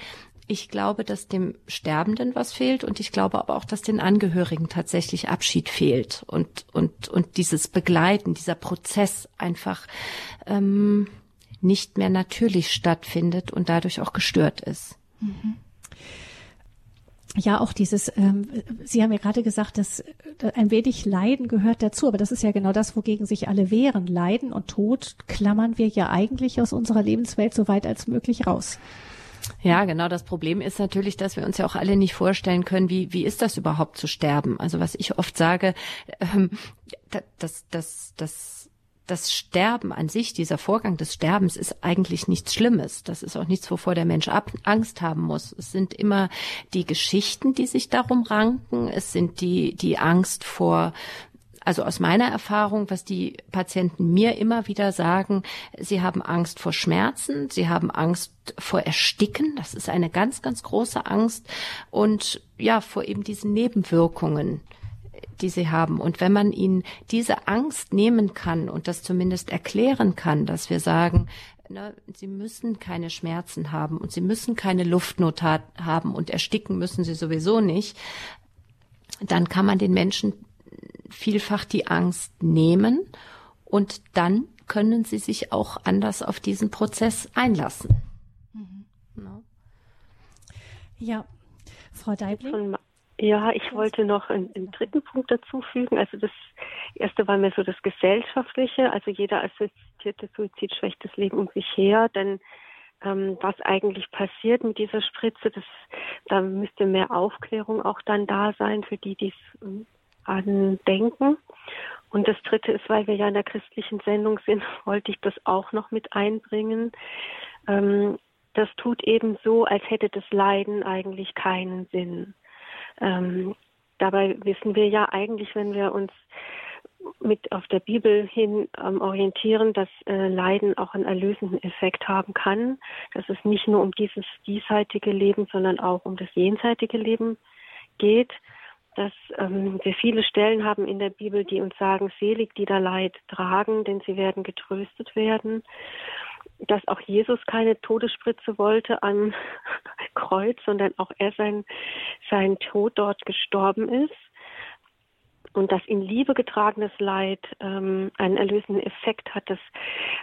Ich glaube, dass dem Sterbenden was fehlt und ich glaube aber auch, dass den Angehörigen tatsächlich Abschied fehlt und und und dieses Begleiten, dieser Prozess einfach ähm, nicht mehr natürlich stattfindet und dadurch auch gestört ist. Mhm. Ja, auch dieses, ähm, Sie haben ja gerade gesagt, dass äh, ein wenig Leiden gehört dazu, aber das ist ja genau das, wogegen sich alle wehren. Leiden und Tod klammern wir ja eigentlich aus unserer Lebenswelt so weit als möglich raus. Ja, genau. Das Problem ist natürlich, dass wir uns ja auch alle nicht vorstellen können, wie, wie ist das überhaupt zu sterben? Also was ich oft sage, ähm, das, das, das das Sterben an sich, dieser Vorgang des Sterbens ist eigentlich nichts Schlimmes. Das ist auch nichts, wovor der Mensch ab, Angst haben muss. Es sind immer die Geschichten, die sich darum ranken. Es sind die, die Angst vor also aus meiner Erfahrung, was die Patienten mir immer wieder sagen, sie haben Angst vor Schmerzen, sie haben Angst vor Ersticken, das ist eine ganz, ganz große Angst und ja, vor eben diesen Nebenwirkungen die sie haben. Und wenn man ihnen diese Angst nehmen kann und das zumindest erklären kann, dass wir sagen, na, sie müssen keine Schmerzen haben und sie müssen keine Luftnot haben und ersticken müssen sie sowieso nicht, dann kann man den Menschen vielfach die Angst nehmen und dann können sie sich auch anders auf diesen Prozess einlassen. Mhm. No. Ja, Frau Deibling. Ja, ich wollte noch einen, einen, dritten Punkt dazu fügen. Also das erste war mir so das Gesellschaftliche. Also jeder assistierte Suizid schwächt das Leben um sich her, denn ähm, was eigentlich passiert mit dieser Spritze, das, da müsste mehr Aufklärung auch dann da sein für die, die es ähm, andenken. Und das dritte ist, weil wir ja in der christlichen Sendung sind, <laughs> wollte ich das auch noch mit einbringen. Ähm, das tut eben so, als hätte das Leiden eigentlich keinen Sinn. Ähm, dabei wissen wir ja eigentlich, wenn wir uns mit auf der Bibel hin ähm, orientieren, dass äh, Leiden auch einen erlösenden Effekt haben kann, dass es nicht nur um dieses diesseitige Leben, sondern auch um das jenseitige Leben geht, dass ähm, wir viele Stellen haben in der Bibel, die uns sagen, selig, die da Leid tragen, denn sie werden getröstet werden dass auch Jesus keine Todesspritze wollte am <laughs> Kreuz, sondern auch er sein, sein Tod dort gestorben ist. Und dass in Liebe getragenes Leid ähm, einen erlösenden Effekt hat, das,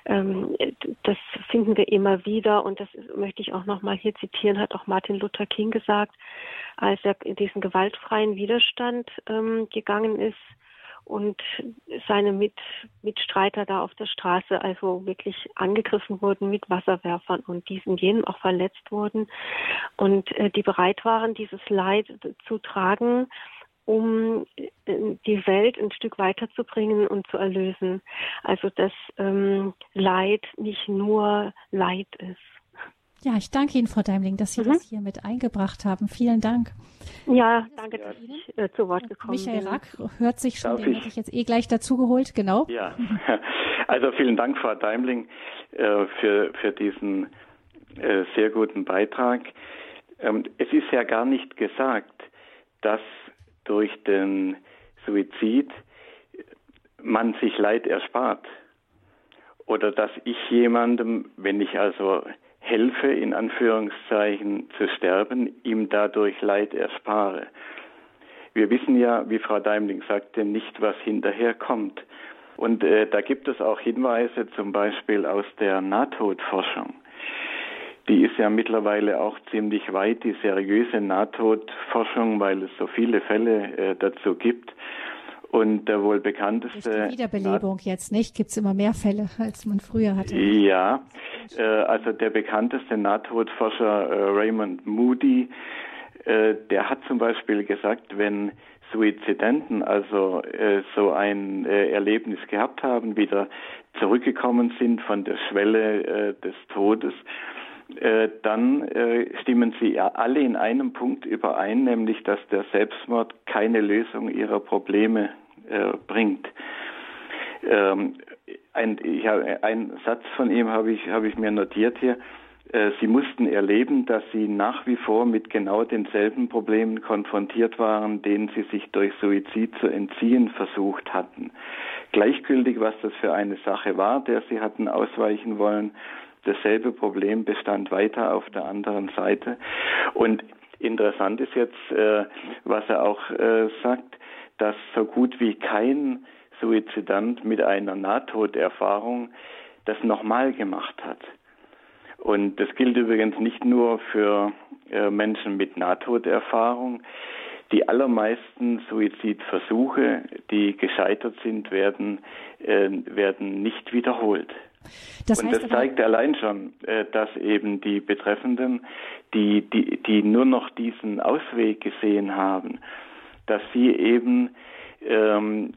ähm, das finden wir immer wieder. Und das möchte ich auch nochmal hier zitieren, hat auch Martin Luther King gesagt, als er in diesen gewaltfreien Widerstand ähm, gegangen ist und seine Mit Mitstreiter da auf der Straße also wirklich angegriffen wurden mit Wasserwerfern und diesen jenen auch verletzt wurden und äh, die bereit waren, dieses Leid zu tragen, um äh, die Welt ein Stück weiterzubringen und zu erlösen. Also dass ähm, Leid nicht nur Leid ist. Ja, ich danke Ihnen, Frau Deimling, dass Sie mhm. das hier mit eingebracht haben. Vielen Dank. Ja, danke, dass ich äh, zu Wort gekommen Michael bin. Rack hört sich schon, Darf den ich? hätte ich jetzt eh gleich dazugeholt, genau. Ja, <laughs> also vielen Dank, Frau Deimling, äh, für, für diesen äh, sehr guten Beitrag. Ähm, es ist ja gar nicht gesagt, dass durch den Suizid man sich Leid erspart oder dass ich jemandem, wenn ich also helfe, in Anführungszeichen zu sterben, ihm dadurch Leid erspare. Wir wissen ja, wie Frau Daimling sagte, nicht, was hinterher kommt. Und äh, da gibt es auch Hinweise, zum Beispiel aus der Nahtodforschung. Die ist ja mittlerweile auch ziemlich weit, die seriöse Nahtodforschung, weil es so viele Fälle äh, dazu gibt. Und der wohl bekannteste. Durch die Wiederbelebung jetzt nicht, gibt es immer mehr Fälle, als man früher hatte. Ja, äh, also der bekannteste Nahtodforscher äh, Raymond Moody, äh, der hat zum Beispiel gesagt, wenn Suizidenten also äh, so ein äh, Erlebnis gehabt haben, wieder zurückgekommen sind von der Schwelle äh, des Todes, dann äh, stimmen sie alle in einem Punkt überein, nämlich dass der Selbstmord keine Lösung ihrer Probleme äh, bringt. Ähm, ein, ich, ein Satz von ihm habe ich, habe ich mir notiert hier. Äh, sie mussten erleben, dass sie nach wie vor mit genau denselben Problemen konfrontiert waren, denen sie sich durch Suizid zu entziehen versucht hatten. Gleichgültig, was das für eine Sache war, der sie hatten ausweichen wollen, dasselbe Problem bestand weiter auf der anderen Seite. Und interessant ist jetzt, äh, was er auch äh, sagt, dass so gut wie kein Suizidant mit einer Nahtoderfahrung das nochmal gemacht hat. Und das gilt übrigens nicht nur für äh, Menschen mit Nahtoderfahrung. Die allermeisten Suizidversuche, die gescheitert sind, werden, äh, werden nicht wiederholt. Das und das zeigt allein schon, äh, dass eben die Betreffenden, die, die, die nur noch diesen Ausweg gesehen haben, dass sie eben ähm,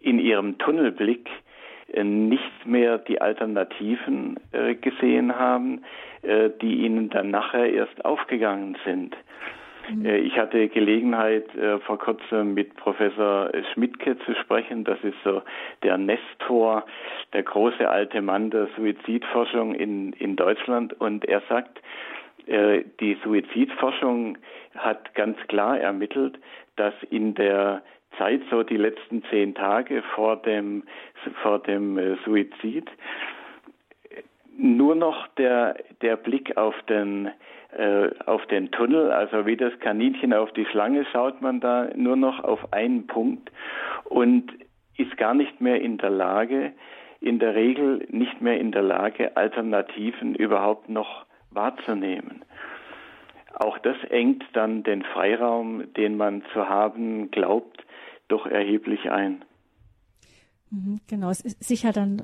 in ihrem Tunnelblick äh, nicht mehr die Alternativen äh, gesehen haben, äh, die ihnen dann nachher erst aufgegangen sind. Mhm. Äh, ich hatte Gelegenheit, äh, vor kurzem mit Professor Schmidtke zu sprechen. Das ist so der Nestor, der große alte Mann der Suizidforschung in, in Deutschland. Und er sagt, äh, die Suizidforschung hat ganz klar ermittelt, dass in der Zeit, so die letzten zehn Tage vor dem, vor dem Suizid, nur noch der, der Blick auf den auf den Tunnel, also wie das Kaninchen auf die Schlange, schaut man da nur noch auf einen Punkt und ist gar nicht mehr in der Lage, in der Regel nicht mehr in der Lage, Alternativen überhaupt noch wahrzunehmen. Auch das engt dann den Freiraum, den man zu haben glaubt, doch erheblich ein. Mhm, genau, es ist sicher dann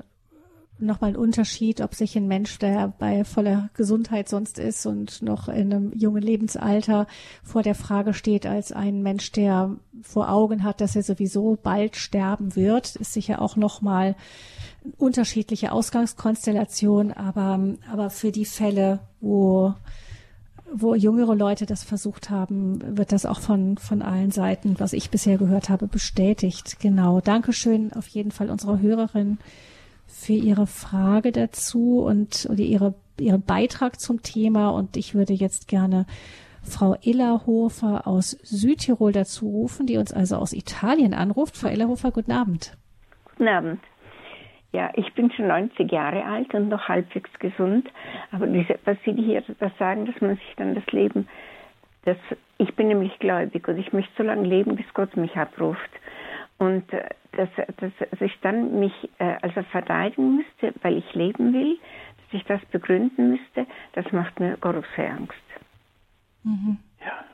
nochmal ein Unterschied, ob sich ein Mensch, der bei voller Gesundheit sonst ist und noch in einem jungen Lebensalter vor der Frage steht, als ein Mensch, der vor Augen hat, dass er sowieso bald sterben wird, ist sicher auch nochmal unterschiedliche Ausgangskonstellation, aber, aber für die Fälle, wo wo jüngere Leute das versucht haben, wird das auch von, von allen Seiten, was ich bisher gehört habe, bestätigt. Genau. Dankeschön auf jeden Fall unserer Hörerin für Ihre Frage dazu und oder ihre, Ihren Beitrag zum Thema. Und ich würde jetzt gerne Frau Illerhofer aus Südtirol dazu rufen, die uns also aus Italien anruft. Frau Illerhofer, guten Abend. Guten Abend. Ja, ich bin schon 90 Jahre alt und noch halbwegs gesund. Aber was Sie hier das sagen, dass man sich dann das Leben, das, ich bin nämlich gläubig und ich möchte so lange leben, bis Gott mich abruft. Und äh, dass, dass, dass ich dann mich äh, also verteidigen müsste, weil ich leben will, dass ich das begründen müsste, das macht mir große Angst. Mhm. Ja.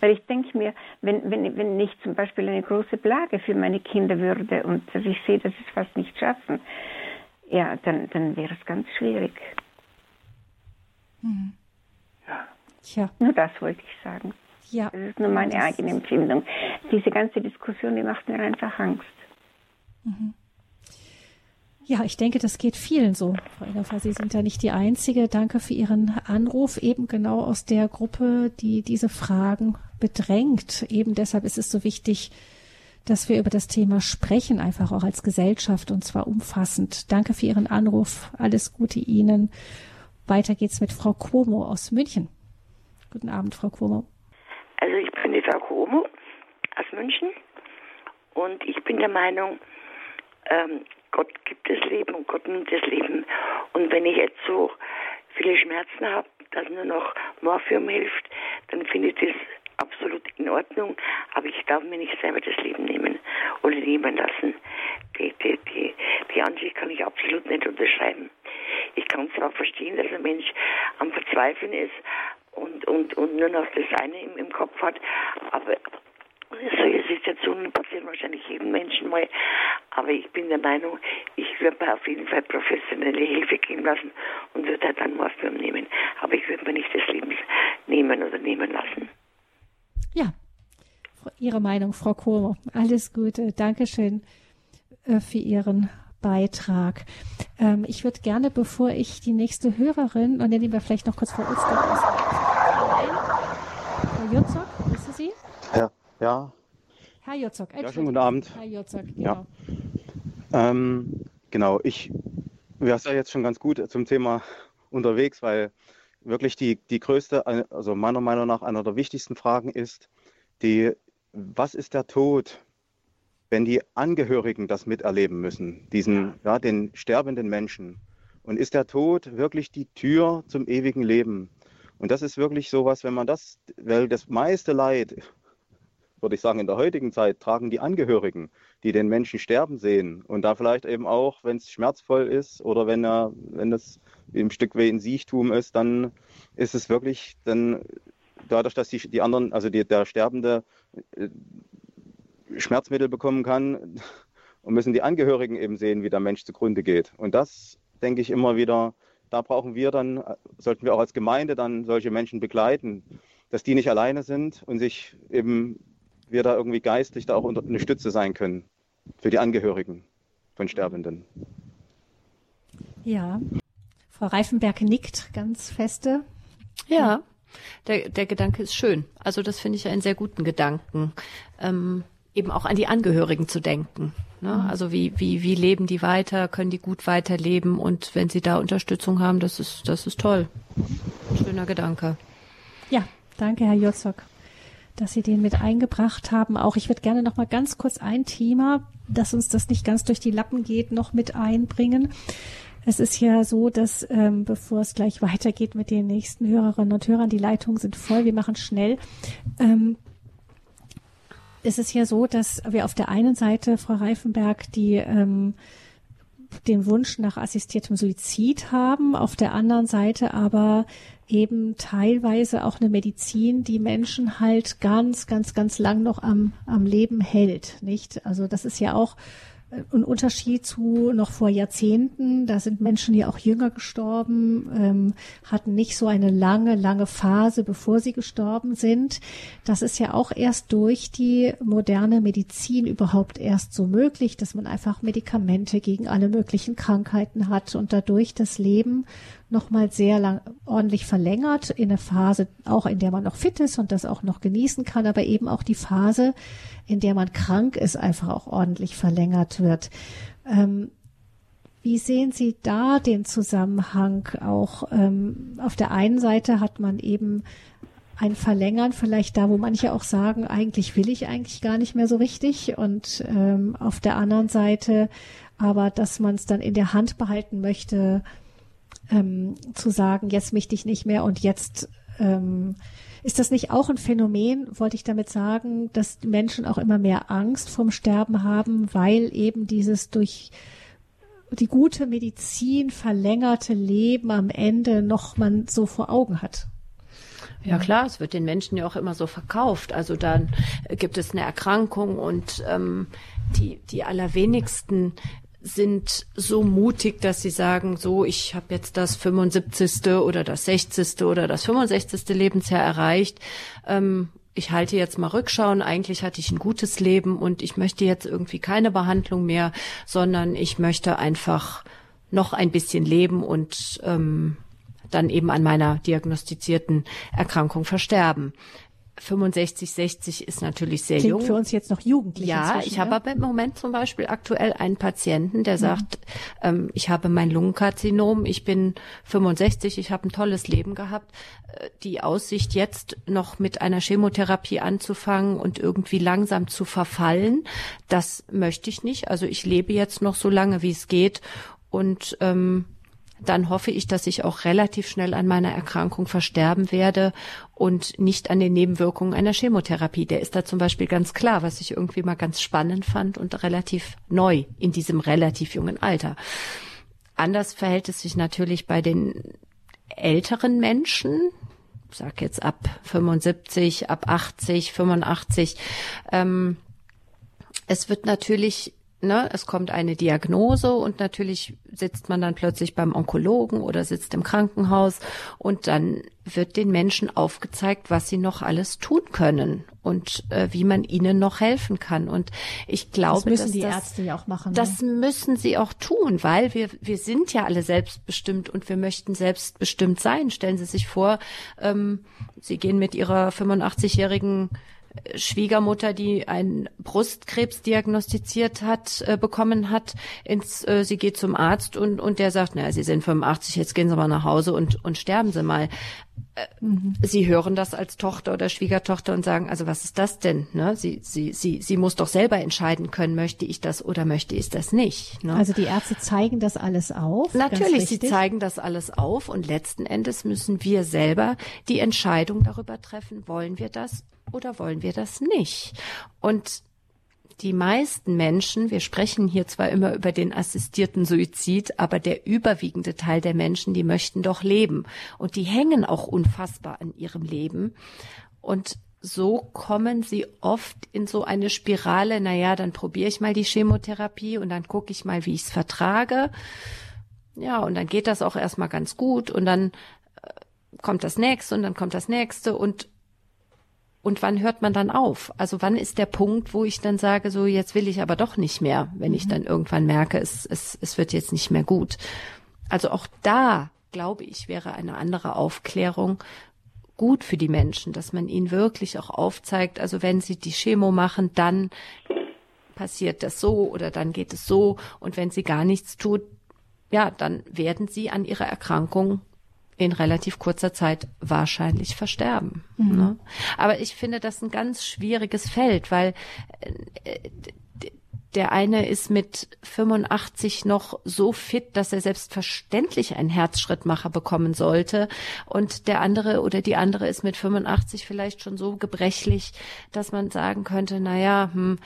Weil ich denke mir, wenn, wenn, wenn ich zum Beispiel eine große Plage für meine Kinder würde und ich sehe, dass sie es fast nicht schaffen, ja, dann, dann wäre es ganz schwierig. Mhm. Ja. Tja. Nur das wollte ich sagen. Ja. Das ist nur meine eigene Empfindung. Diese ganze Diskussion, die macht mir einfach Angst. Mhm. Ja, ich denke, das geht vielen so. Frau Ingerfer, Sie sind ja nicht die Einzige. Danke für Ihren Anruf, eben genau aus der Gruppe, die diese Fragen bedrängt. Eben deshalb ist es so wichtig, dass wir über das Thema sprechen, einfach auch als Gesellschaft und zwar umfassend. Danke für Ihren Anruf. Alles Gute Ihnen. Weiter geht's mit Frau Cuomo aus München. Guten Abend, Frau Cuomo. Also ich bin die Frau Cuomo aus München und ich bin der Meinung, ähm, Gott gibt das Leben und Gott nimmt das Leben. Und wenn ich jetzt so viele Schmerzen habe, dass nur noch Morphium hilft, dann finde ich das absolut in Ordnung, aber ich darf mir nicht selber das Leben nehmen oder nehmen lassen. Die, die, die, die Ansicht kann ich absolut nicht unterschreiben. Ich kann zwar verstehen, dass ein Mensch am Verzweifeln ist und, und, und nur noch das eine im, im Kopf hat, aber solche Situationen passieren wahrscheinlich jedem Menschen mal. Aber ich bin der Meinung, ich würde mir auf jeden Fall professionelle Hilfe geben lassen und würde halt dann Morphium nehmen. Aber ich würde mir nicht das Leben nehmen oder nehmen lassen. Ja, Ihre Meinung, Frau Kohr. Alles Gute. Dankeschön äh, für Ihren Beitrag. Ähm, ich würde gerne, bevor ich die nächste Hörerin, und dann nehmen wir vielleicht noch kurz vor uns, Frau Jutzok, wissen Sie? Ja, ja. Herr Jutzok. Ja, schönen guten Abend. Herr Jutzok, genau. Ja. Ähm, genau, ich wäre ja jetzt schon ganz gut zum Thema unterwegs, weil wirklich die, die größte, also meiner Meinung nach einer der wichtigsten Fragen ist, die, was ist der Tod, wenn die Angehörigen das miterleben müssen, diesen, ja, den sterbenden Menschen? Und ist der Tod wirklich die Tür zum ewigen Leben? Und das ist wirklich sowas, wenn man das, weil das meiste Leid, würde ich sagen, in der heutigen Zeit tragen die Angehörigen, die den Menschen sterben sehen. Und da vielleicht eben auch, wenn es schmerzvoll ist oder wenn er, wenn es ein Stück wie ein Siechtum ist, dann ist es wirklich dann dadurch, dass die, die anderen, also die, der Sterbende äh, Schmerzmittel bekommen kann und müssen die Angehörigen eben sehen, wie der Mensch zugrunde geht. Und das denke ich immer wieder, da brauchen wir dann, sollten wir auch als Gemeinde dann solche Menschen begleiten, dass die nicht alleine sind und sich eben wir da irgendwie geistlich da auch eine Stütze sein können für die Angehörigen von Sterbenden. Ja, Frau Reifenberg nickt ganz feste. Ja, der, der Gedanke ist schön. Also das finde ich einen sehr guten Gedanken. Ähm, eben auch an die Angehörigen zu denken. Ne? Mhm. Also wie, wie, wie leben die weiter, können die gut weiterleben und wenn sie da Unterstützung haben, das ist, das ist toll. Schöner Gedanke. Ja, danke, Herr Jotzok, dass Sie den mit eingebracht haben. Auch ich würde gerne noch mal ganz kurz ein Thema, dass uns das nicht ganz durch die Lappen geht, noch mit einbringen. Es ist ja so, dass ähm, bevor es gleich weitergeht mit den nächsten Hörerinnen und Hörern, die Leitungen sind voll, wir machen schnell. Ähm, es ist ja so, dass wir auf der einen Seite, Frau Reifenberg, die ähm, den Wunsch nach assistiertem Suizid haben, auf der anderen Seite aber eben teilweise auch eine Medizin, die Menschen halt ganz, ganz, ganz lang noch am, am Leben hält, nicht? Also das ist ja auch ein Unterschied zu noch vor Jahrzehnten. Da sind Menschen ja auch jünger gestorben, ähm, hatten nicht so eine lange, lange Phase, bevor sie gestorben sind. Das ist ja auch erst durch die moderne Medizin überhaupt erst so möglich, dass man einfach Medikamente gegen alle möglichen Krankheiten hat und dadurch das Leben nochmal sehr lang ordentlich verlängert in eine Phase, auch in der man noch fit ist und das auch noch genießen kann, aber eben auch die Phase, in der man krank ist, einfach auch ordentlich verlängert wird. Ähm, wie sehen Sie da den Zusammenhang auch? Ähm, auf der einen Seite hat man eben ein Verlängern, vielleicht da, wo manche auch sagen, eigentlich will ich eigentlich gar nicht mehr so richtig. Und ähm, auf der anderen Seite aber, dass man es dann in der Hand behalten möchte, ähm, zu sagen, jetzt möchte ich nicht mehr und jetzt ähm, ist das nicht auch ein Phänomen, wollte ich damit sagen, dass Menschen auch immer mehr Angst vorm Sterben haben, weil eben dieses durch die gute Medizin verlängerte Leben am Ende noch man so vor Augen hat? Ja klar, es wird den Menschen ja auch immer so verkauft. Also dann gibt es eine Erkrankung und ähm, die, die allerwenigsten sind so mutig, dass sie sagen, so, ich habe jetzt das 75. oder das 60. oder das 65. Lebensjahr erreicht. Ähm, ich halte jetzt mal Rückschauen. Eigentlich hatte ich ein gutes Leben und ich möchte jetzt irgendwie keine Behandlung mehr, sondern ich möchte einfach noch ein bisschen leben und ähm, dann eben an meiner diagnostizierten Erkrankung versterben. 65, 60 ist natürlich sehr Klingt jung. für uns jetzt noch jugendlich. Ja, ich habe aber im Moment zum Beispiel aktuell einen Patienten, der sagt, ähm, ich habe mein Lungenkarzinom, ich bin 65, ich habe ein tolles Leben gehabt. Äh, Die Aussicht jetzt noch mit einer Chemotherapie anzufangen und irgendwie langsam zu verfallen, das möchte ich nicht. Also ich lebe jetzt noch so lange, wie es geht und ähm, dann hoffe ich, dass ich auch relativ schnell an meiner Erkrankung versterben werde und nicht an den Nebenwirkungen einer Chemotherapie. Der ist da zum Beispiel ganz klar, was ich irgendwie mal ganz spannend fand und relativ neu in diesem relativ jungen Alter. Anders verhält es sich natürlich bei den älteren Menschen, sag jetzt ab 75, ab 80, 85. Ähm, es wird natürlich Ne, es kommt eine Diagnose und natürlich sitzt man dann plötzlich beim Onkologen oder sitzt im Krankenhaus und dann wird den Menschen aufgezeigt, was sie noch alles tun können und äh, wie man ihnen noch helfen kann. Und ich glaube, das müssen dass die das, Ärzte ja auch machen. Das ne? müssen sie auch tun, weil wir wir sind ja alle selbstbestimmt und wir möchten selbstbestimmt sein. Stellen Sie sich vor, ähm, Sie gehen mit Ihrer 85-jährigen Schwiegermutter, die einen Brustkrebs diagnostiziert hat, äh, bekommen hat, ins, äh, sie geht zum Arzt und, und der sagt, naja, Sie sind 85, jetzt gehen Sie mal nach Hause und, und sterben Sie mal. Äh, Sie hören das als Tochter oder Schwiegertochter und sagen, also was ist das denn? Ne? Sie, sie, sie, sie muss doch selber entscheiden können, möchte ich das oder möchte ich das nicht. Ne? Also die Ärzte zeigen das alles auf. Natürlich, sie zeigen das alles auf und letzten Endes müssen wir selber die Entscheidung darüber treffen, wollen wir das oder wollen wir das nicht? Und die meisten Menschen, wir sprechen hier zwar immer über den assistierten Suizid, aber der überwiegende Teil der Menschen, die möchten doch leben und die hängen auch unfassbar an ihrem Leben und so kommen sie oft in so eine Spirale, naja, dann probiere ich mal die Chemotherapie und dann gucke ich mal, wie ich es vertrage. Ja, und dann geht das auch erstmal ganz gut und dann äh, kommt das nächste und dann kommt das nächste und und wann hört man dann auf? Also wann ist der Punkt, wo ich dann sage, so jetzt will ich aber doch nicht mehr, wenn ich dann irgendwann merke, es, es, es wird jetzt nicht mehr gut. Also auch da, glaube ich, wäre eine andere Aufklärung gut für die Menschen, dass man ihnen wirklich auch aufzeigt, also wenn sie die Chemo machen, dann passiert das so oder dann geht es so und wenn sie gar nichts tut, ja, dann werden sie an ihrer Erkrankung in relativ kurzer Zeit wahrscheinlich versterben. Mhm. Ne? Aber ich finde das ein ganz schwieriges Feld, weil äh, der eine ist mit 85 noch so fit, dass er selbstverständlich einen Herzschrittmacher bekommen sollte. Und der andere oder die andere ist mit 85 vielleicht schon so gebrechlich, dass man sagen könnte, na ja, hm,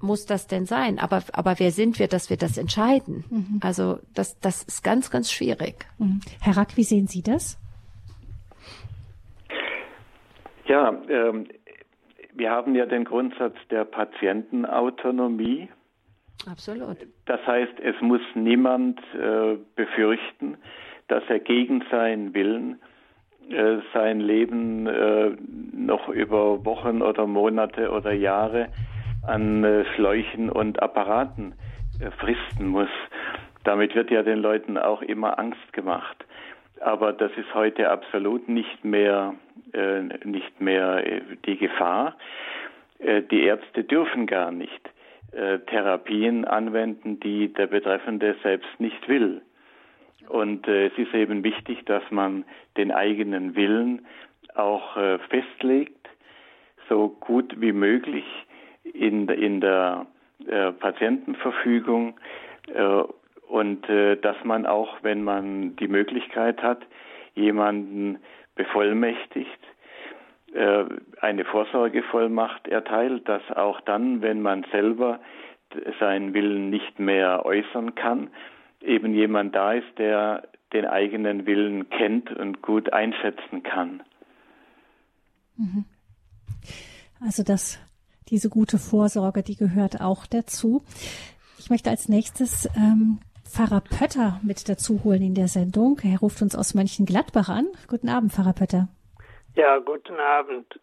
muss das denn sein? Aber, aber wer sind wir, dass wir das entscheiden? Also das, das ist ganz, ganz schwierig. Mhm. Herr Rack, wie sehen Sie das? Ja, ähm, wir haben ja den Grundsatz der Patientenautonomie. Absolut. Das heißt, es muss niemand äh, befürchten, dass er gegen seinen Willen äh, sein Leben äh, noch über Wochen oder Monate oder Jahre an äh, Schläuchen und Apparaten äh, fristen muss. Damit wird ja den Leuten auch immer Angst gemacht. Aber das ist heute absolut nicht mehr, äh, nicht mehr äh, die Gefahr. Äh, die Ärzte dürfen gar nicht Therapien anwenden, die der Betreffende selbst nicht will. Und es ist eben wichtig, dass man den eigenen Willen auch festlegt, so gut wie möglich in, in der äh, Patientenverfügung äh, und äh, dass man auch, wenn man die Möglichkeit hat, jemanden bevollmächtigt, äh, eine Vorsorgevollmacht erteilt, dass auch dann, wenn man selber seinen Willen nicht mehr äußern kann, eben jemand da ist, der den eigenen Willen kennt und gut einschätzen kann. Also das, diese gute Vorsorge, die gehört auch dazu. Ich möchte als nächstes ähm, Pfarrer Pötter mit dazu holen in der Sendung. Er ruft uns aus Mönchengladbach an. Guten Abend, Pfarrer Pötter. Ja, guten Abend.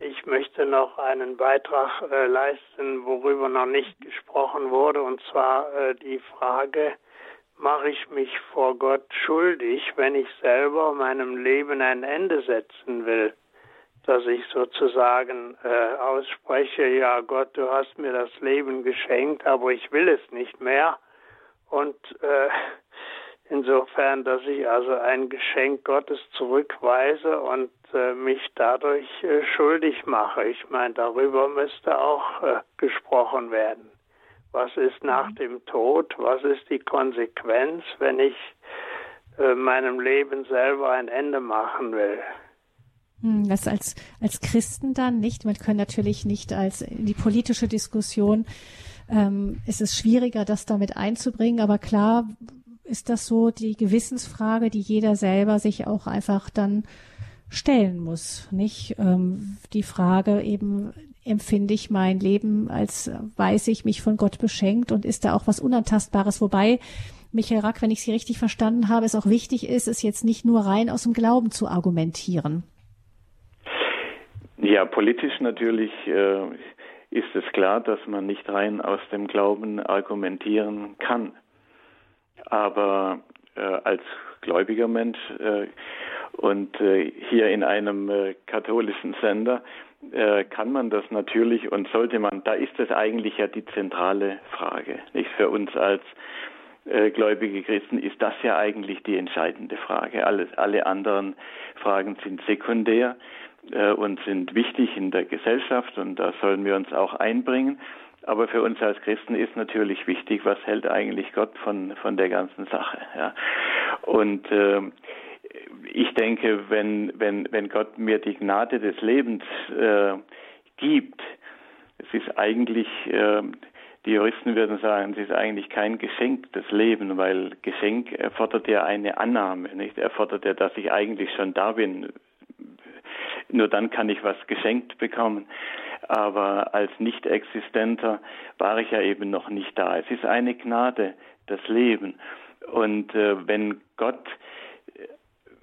Ich möchte noch einen Beitrag äh, leisten, worüber noch nicht gesprochen wurde, und zwar äh, die Frage, mache ich mich vor Gott schuldig, wenn ich selber meinem Leben ein Ende setzen will? Dass ich sozusagen äh, ausspreche, ja Gott, du hast mir das Leben geschenkt, aber ich will es nicht mehr. Und äh, insofern, dass ich also ein Geschenk Gottes zurückweise und äh, mich dadurch äh, schuldig mache. Ich meine, darüber müsste auch äh, gesprochen werden. Was ist nach mhm. dem Tod? Was ist die Konsequenz, wenn ich äh, meinem Leben selber ein Ende machen will? Hm, das als, als Christen dann nicht. Man kann natürlich nicht als in die politische Diskussion ähm, ist es schwieriger, das damit einzubringen. Aber klar ist das so die Gewissensfrage, die jeder selber sich auch einfach dann stellen muss, nicht? Ähm, die Frage eben, empfinde ich mein Leben als weiß ich mich von Gott beschenkt und ist da auch was Unantastbares, wobei Michael Rack, wenn ich Sie richtig verstanden habe, es auch wichtig ist, es jetzt nicht nur rein aus dem Glauben zu argumentieren. Ja, politisch natürlich äh, ist es klar, dass man nicht rein aus dem Glauben argumentieren kann. Aber äh, als gläubiger Mensch äh, und äh, hier in einem äh, katholischen Sender äh, kann man das natürlich und sollte man, da ist es eigentlich ja die zentrale Frage. Nicht für uns als gläubige Christen ist das ja eigentlich die entscheidende Frage. Alles, alle anderen Fragen sind sekundär äh, und sind wichtig in der Gesellschaft und da sollen wir uns auch einbringen. Aber für uns als Christen ist natürlich wichtig, was hält eigentlich Gott von, von der ganzen Sache. Ja. Und äh, ich denke, wenn, wenn, wenn Gott mir die Gnade des Lebens äh, gibt, es ist eigentlich, äh, die Juristen würden sagen, es ist eigentlich kein Geschenk des Lebens, weil Geschenk erfordert ja eine Annahme, nicht? Erfordert ja, dass ich eigentlich schon da bin. Nur dann kann ich was geschenkt bekommen. Aber als Nicht-Existenter war ich ja eben noch nicht da. Es ist eine Gnade, das Leben. Und äh, wenn Gott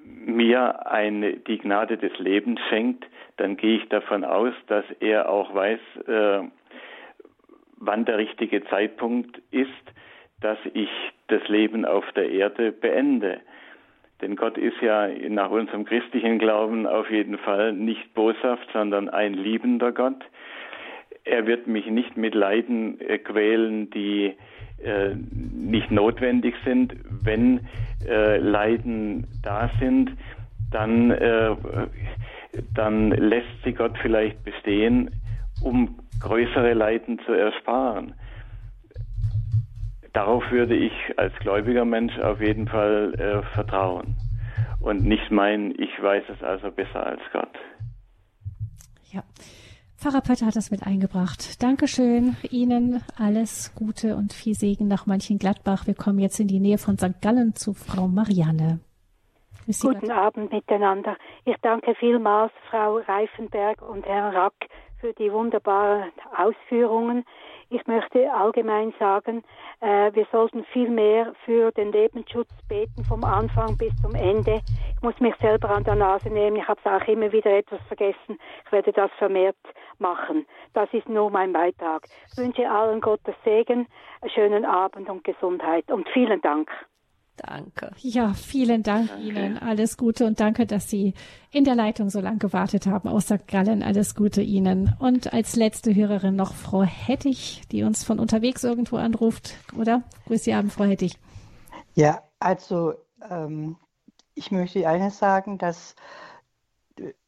mir eine, die Gnade des Lebens schenkt, dann gehe ich davon aus, dass er auch weiß, äh, wann der richtige Zeitpunkt ist, dass ich das Leben auf der Erde beende. Denn Gott ist ja nach unserem christlichen Glauben auf jeden Fall nicht boshaft, sondern ein liebender Gott. Er wird mich nicht mit Leiden äh, quälen, die äh, nicht notwendig sind. Wenn äh, Leiden da sind, dann, äh, dann lässt sie Gott vielleicht bestehen, um größere Leiden zu ersparen. Darauf würde ich als gläubiger Mensch auf jeden Fall äh, vertrauen und nicht meinen, ich weiß es also besser als Gott. Ja. Pfarrer Pötter hat das mit eingebracht. Dankeschön Ihnen. Alles Gute und viel Segen nach Mönchengladbach. Wir kommen jetzt in die Nähe von St. Gallen zu Frau Marianne. Guten Gott. Abend miteinander. Ich danke vielmals Frau Reifenberg und Herrn Rack für die wunderbaren Ausführungen. Ich möchte allgemein sagen, äh, wir sollten viel mehr für den Lebensschutz beten, vom Anfang bis zum Ende. Ich muss mich selber an der Nase nehmen. Ich habe es auch immer wieder etwas vergessen. Ich werde das vermehrt machen. Das ist nur mein Beitrag. Ich wünsche allen Gottes Segen, schönen Abend und Gesundheit und vielen Dank. Danke. Ja, vielen Dank danke. Ihnen. Alles Gute und danke, dass Sie in der Leitung so lange gewartet haben aus St. Gallen. Alles Gute Ihnen. Und als letzte Hörerin noch Frau Hettich, die uns von unterwegs irgendwo anruft, oder? Grüß Sie Abend, Frau Hettich. Ja, also ähm, ich möchte eines sagen, dass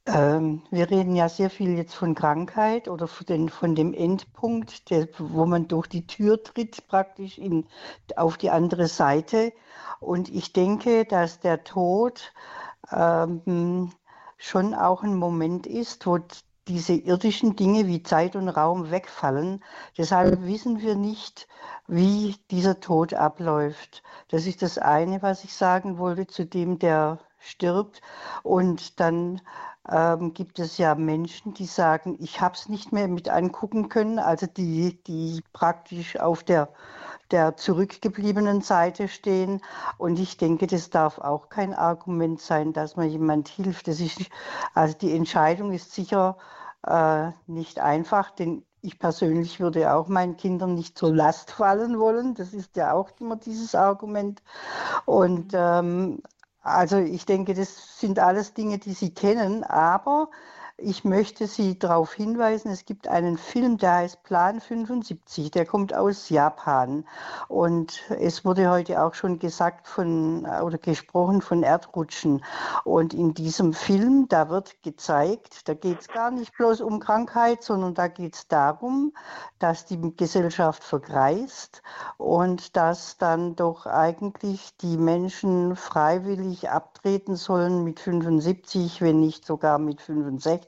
ähm, wir reden ja sehr viel jetzt von Krankheit oder von, den, von dem Endpunkt, der, wo man durch die Tür tritt, praktisch in, auf die andere Seite. Und ich denke, dass der Tod ähm, schon auch ein Moment ist, wo diese irdischen Dinge wie Zeit und Raum wegfallen. Deshalb wissen wir nicht, wie dieser Tod abläuft. Das ist das eine, was ich sagen wollte zu dem, der stirbt. Und dann ähm, gibt es ja Menschen, die sagen, ich habe es nicht mehr mit angucken können, also die, die praktisch auf der, der zurückgebliebenen Seite stehen. Und ich denke, das darf auch kein Argument sein, dass man jemand hilft. Das ist, also die Entscheidung ist sicher äh, nicht einfach, denn ich persönlich würde auch meinen Kindern nicht zur Last fallen wollen. Das ist ja auch immer dieses Argument. Und ähm, also ich denke, das sind alles Dinge, die Sie kennen, aber Ich möchte Sie darauf hinweisen, es gibt einen Film, der heißt Plan 75, der kommt aus Japan. Und es wurde heute auch schon gesagt von oder gesprochen von Erdrutschen. Und in diesem Film, da wird gezeigt, da geht es gar nicht bloß um Krankheit, sondern da geht es darum, dass die Gesellschaft vergreist und dass dann doch eigentlich die Menschen freiwillig abtreten sollen mit 75, wenn nicht sogar mit 65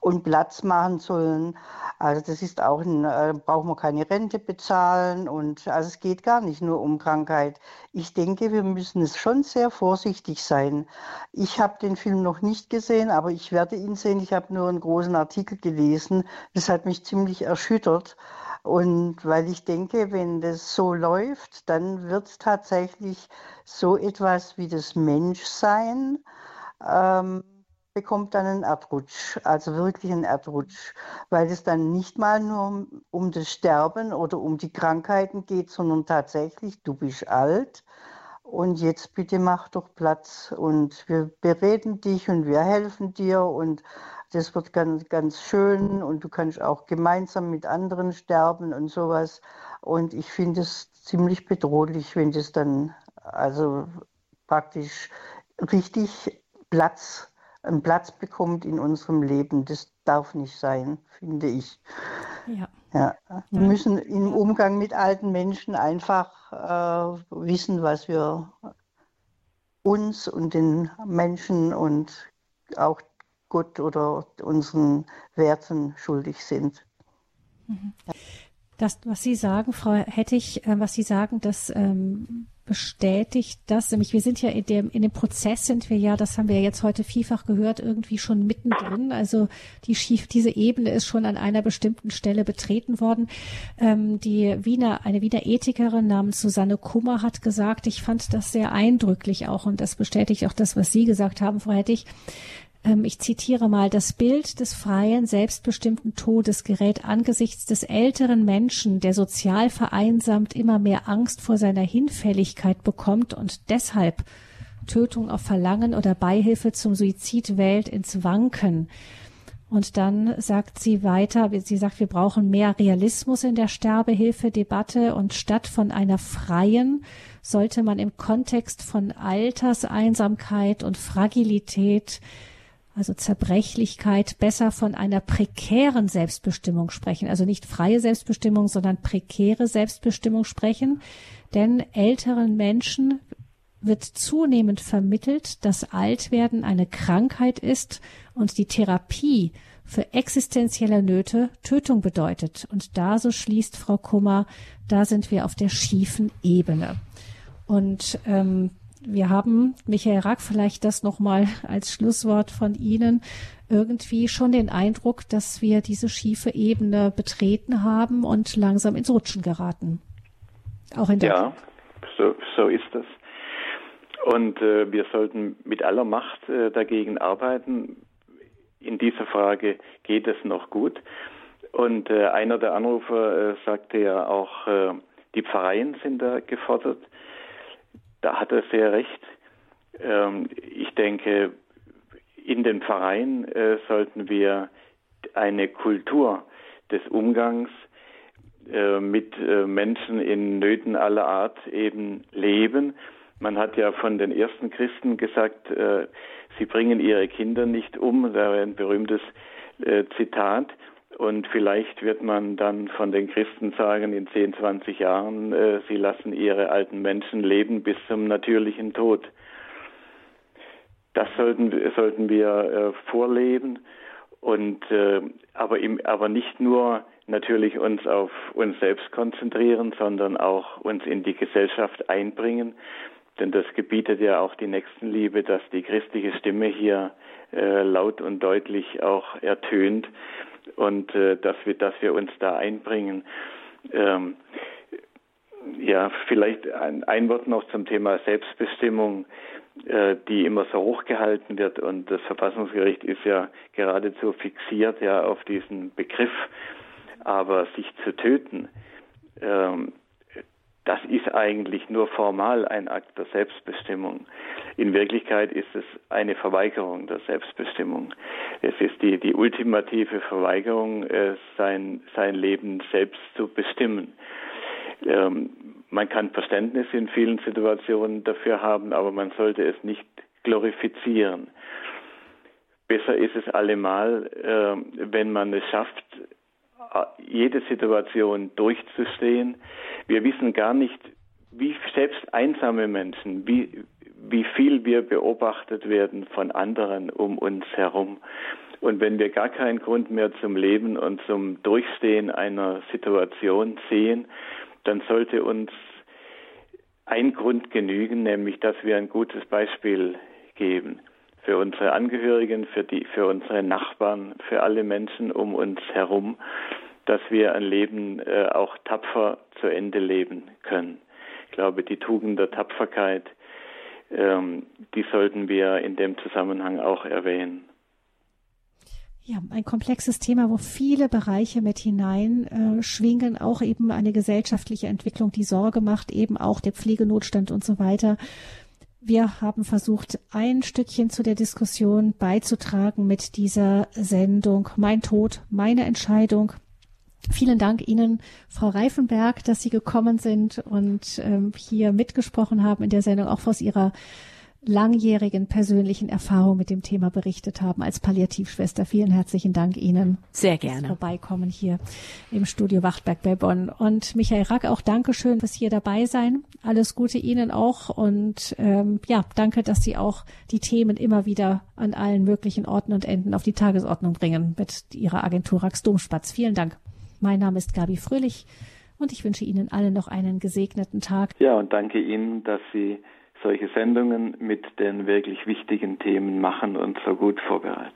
und Platz machen sollen. Also das ist auch ein, äh, brauchen wir keine Rente bezahlen und also es geht gar nicht nur um Krankheit. Ich denke, wir müssen es schon sehr vorsichtig sein. Ich habe den Film noch nicht gesehen, aber ich werde ihn sehen. Ich habe nur einen großen Artikel gelesen. Das hat mich ziemlich erschüttert. Und weil ich denke, wenn das so läuft, dann wird es tatsächlich so etwas wie das Menschsein ähm, bekommt dann einen Erdrutsch, also wirklich einen Erdrutsch, weil es dann nicht mal nur um, das Sterben oder um die Krankheiten geht, sondern tatsächlich, du bist alt und jetzt bitte mach doch Platz und wir bereden dich und wir helfen dir und das wird ganz, ganz schön und du kannst auch gemeinsam mit anderen sterben und sowas. Und ich finde es ziemlich bedrohlich, wenn das dann also praktisch richtig Platz, einen Platz bekommt in unserem Leben. Das darf nicht sein, finde ich. Ja. ja. Wir müssen im Umgang mit alten Menschen einfach äh, wissen, was wir uns und den Menschen und auch Gott oder unseren Werten schuldig sind. Mhm. Das, was Sie sagen, Frau Hettich, äh, was Sie sagen, das ähm, bestätigt das. Nämlich wir sind ja in dem, in dem Prozess sind wir ja, das haben wir jetzt heute vielfach gehört, irgendwie schon mittendrin. Also die schief, diese Ebene ist schon an einer bestimmten Stelle betreten worden. Ähm, die Wiener, eine Wiener Ethikerin namens Susanne Kummer hat gesagt, ich fand das sehr eindrücklich auch und das bestätigt auch das, was Sie gesagt haben, Frau Hettich ich zitiere mal, das Bild des freien, selbstbestimmten Todes gerät angesichts des älteren Menschen, der sozial vereinsamt immer mehr Angst vor seiner Hinfälligkeit bekommt und deshalb Tötung auf Verlangen oder Beihilfe zum Suizid wählt, ins Wanken. Und dann sagt sie weiter, sie sagt, wir brauchen mehr Realismus in der Sterbehilfedebatte und statt von einer freien sollte man im Kontext von Alterseinsamkeit und Fragilität also Zerbrechlichkeit, besser von einer prekären Selbstbestimmung sprechen. Also nicht freie Selbstbestimmung, sondern prekäre Selbstbestimmung sprechen. Denn älteren Menschen wird zunehmend vermittelt, dass Altwerden eine Krankheit ist und die Therapie für existenzielle Nöte Tötung bedeutet. Und da, so schließt Frau Kummer, da sind wir auf der schiefen Ebene. Und ähm, wir haben, Michael Rack, vielleicht das nochmal als Schlusswort von Ihnen, irgendwie schon den Eindruck, dass wir diese schiefe Ebene betreten haben und langsam ins Rutschen geraten. Auch in der Ja, so, so ist das. Und äh, wir sollten mit aller Macht äh, dagegen arbeiten. In dieser Frage geht es noch gut. Und äh, einer der Anrufer äh, sagte ja auch, äh, die Pfarreien sind da gefordert da hat er sehr recht. Ähm, ich denke, in den Vereinen äh, sollten wir eine Kultur des Umgangs äh, mit äh, Menschen in Nöten aller Art eben leben. Man hat ja von den ersten Christen gesagt, äh, sie bringen ihre Kinder nicht um. Da ein berühmtes äh, Zitat. Und vielleicht wird man dann von den Christen sagen, in 10, 20 Jahren, äh, sie lassen ihre alten Menschen leben bis zum natürlichen Tod. Das sollten, sollten wir äh, vorleben und äh, aber, im, aber nicht nur natürlich uns auf uns selbst konzentrieren, sondern auch uns in die Gesellschaft einbringen. Denn das gebietet ja auch die Nächstenliebe, dass die christliche Stimme hier äh, laut und deutlich auch ertönt und äh, dass wir, dass wir uns da einbringen. Ähm, ja, vielleicht ein, ein Wort noch zum Thema Selbstbestimmung, äh, die immer so hochgehalten wird und das Verfassungsgericht ist ja geradezu fixiert ja auf diesen Begriff, aber sich zu töten, ähm, das ist eigentlich nur formal ein Akt der Selbstbestimmung. In Wirklichkeit ist es eine Verweigerung der Selbstbestimmung. es ist die, die ultimative Verweigerung, äh, sein, sein Leben selbst zu bestimmen. Ähm, man kann Verständnis in vielen Situationen dafür haben, aber man sollte es nicht glorifizieren. Besser ist es allemal, äh, wenn man es schafft, jede Situation durchzustehen. Wir wissen gar nicht, wie selbst einsame Menschen, wie, wie viel wir beobachtet werden von anderen um uns herum. Und wenn wir gar keinen Grund mehr zum Leben und zum Durchstehen einer Situation sehen, dann sollte uns ein Grund genügen, nämlich dass wir ein gutes Beispiel geben für unsere Angehörigen, für, die, für unsere Nachbarn, für alle Menschen um uns herum, dass wir ein Leben äh, auch tapfer zu Ende leben können. Ich glaube, die Tugend der Tapferkeit, ähm, die sollten wir in dem Zusammenhang auch erwähnen. Ja, ein komplexes Thema, wo viele Bereiche mit hinein äh, auch eben eine gesellschaftliche Entwicklung, die Sorge macht, eben auch der Pflegenotstand und so weiter. Wir haben versucht, ein Stückchen zu der Diskussion beizutragen mit dieser Sendung Mein Tod, meine Entscheidung. Vielen Dank Ihnen, Frau Reifenberg, dass Sie gekommen sind und ähm, hier mitgesprochen haben in der Sendung, auch aus Ihrer langjährigen persönlichen Erfahrung mit dem Thema berichtet haben als Palliativschwester. Vielen herzlichen Dank Ihnen. Sehr gerne. Vorbeikommen hier im Studio Wachtberg bei Bonn. Und Michael Rack, auch Dankeschön fürs hier dabei sein. Alles Gute Ihnen auch. Und ähm, ja, danke, dass Sie auch die Themen immer wieder an allen möglichen Orten und Enden auf die Tagesordnung bringen mit Ihrer Agentur Rax Domspatz. Vielen Dank. Mein Name ist Gabi Fröhlich und ich wünsche Ihnen allen noch einen gesegneten Tag. Ja, und danke Ihnen, dass Sie solche Sendungen mit den wirklich wichtigen Themen machen und so gut vorbereiten.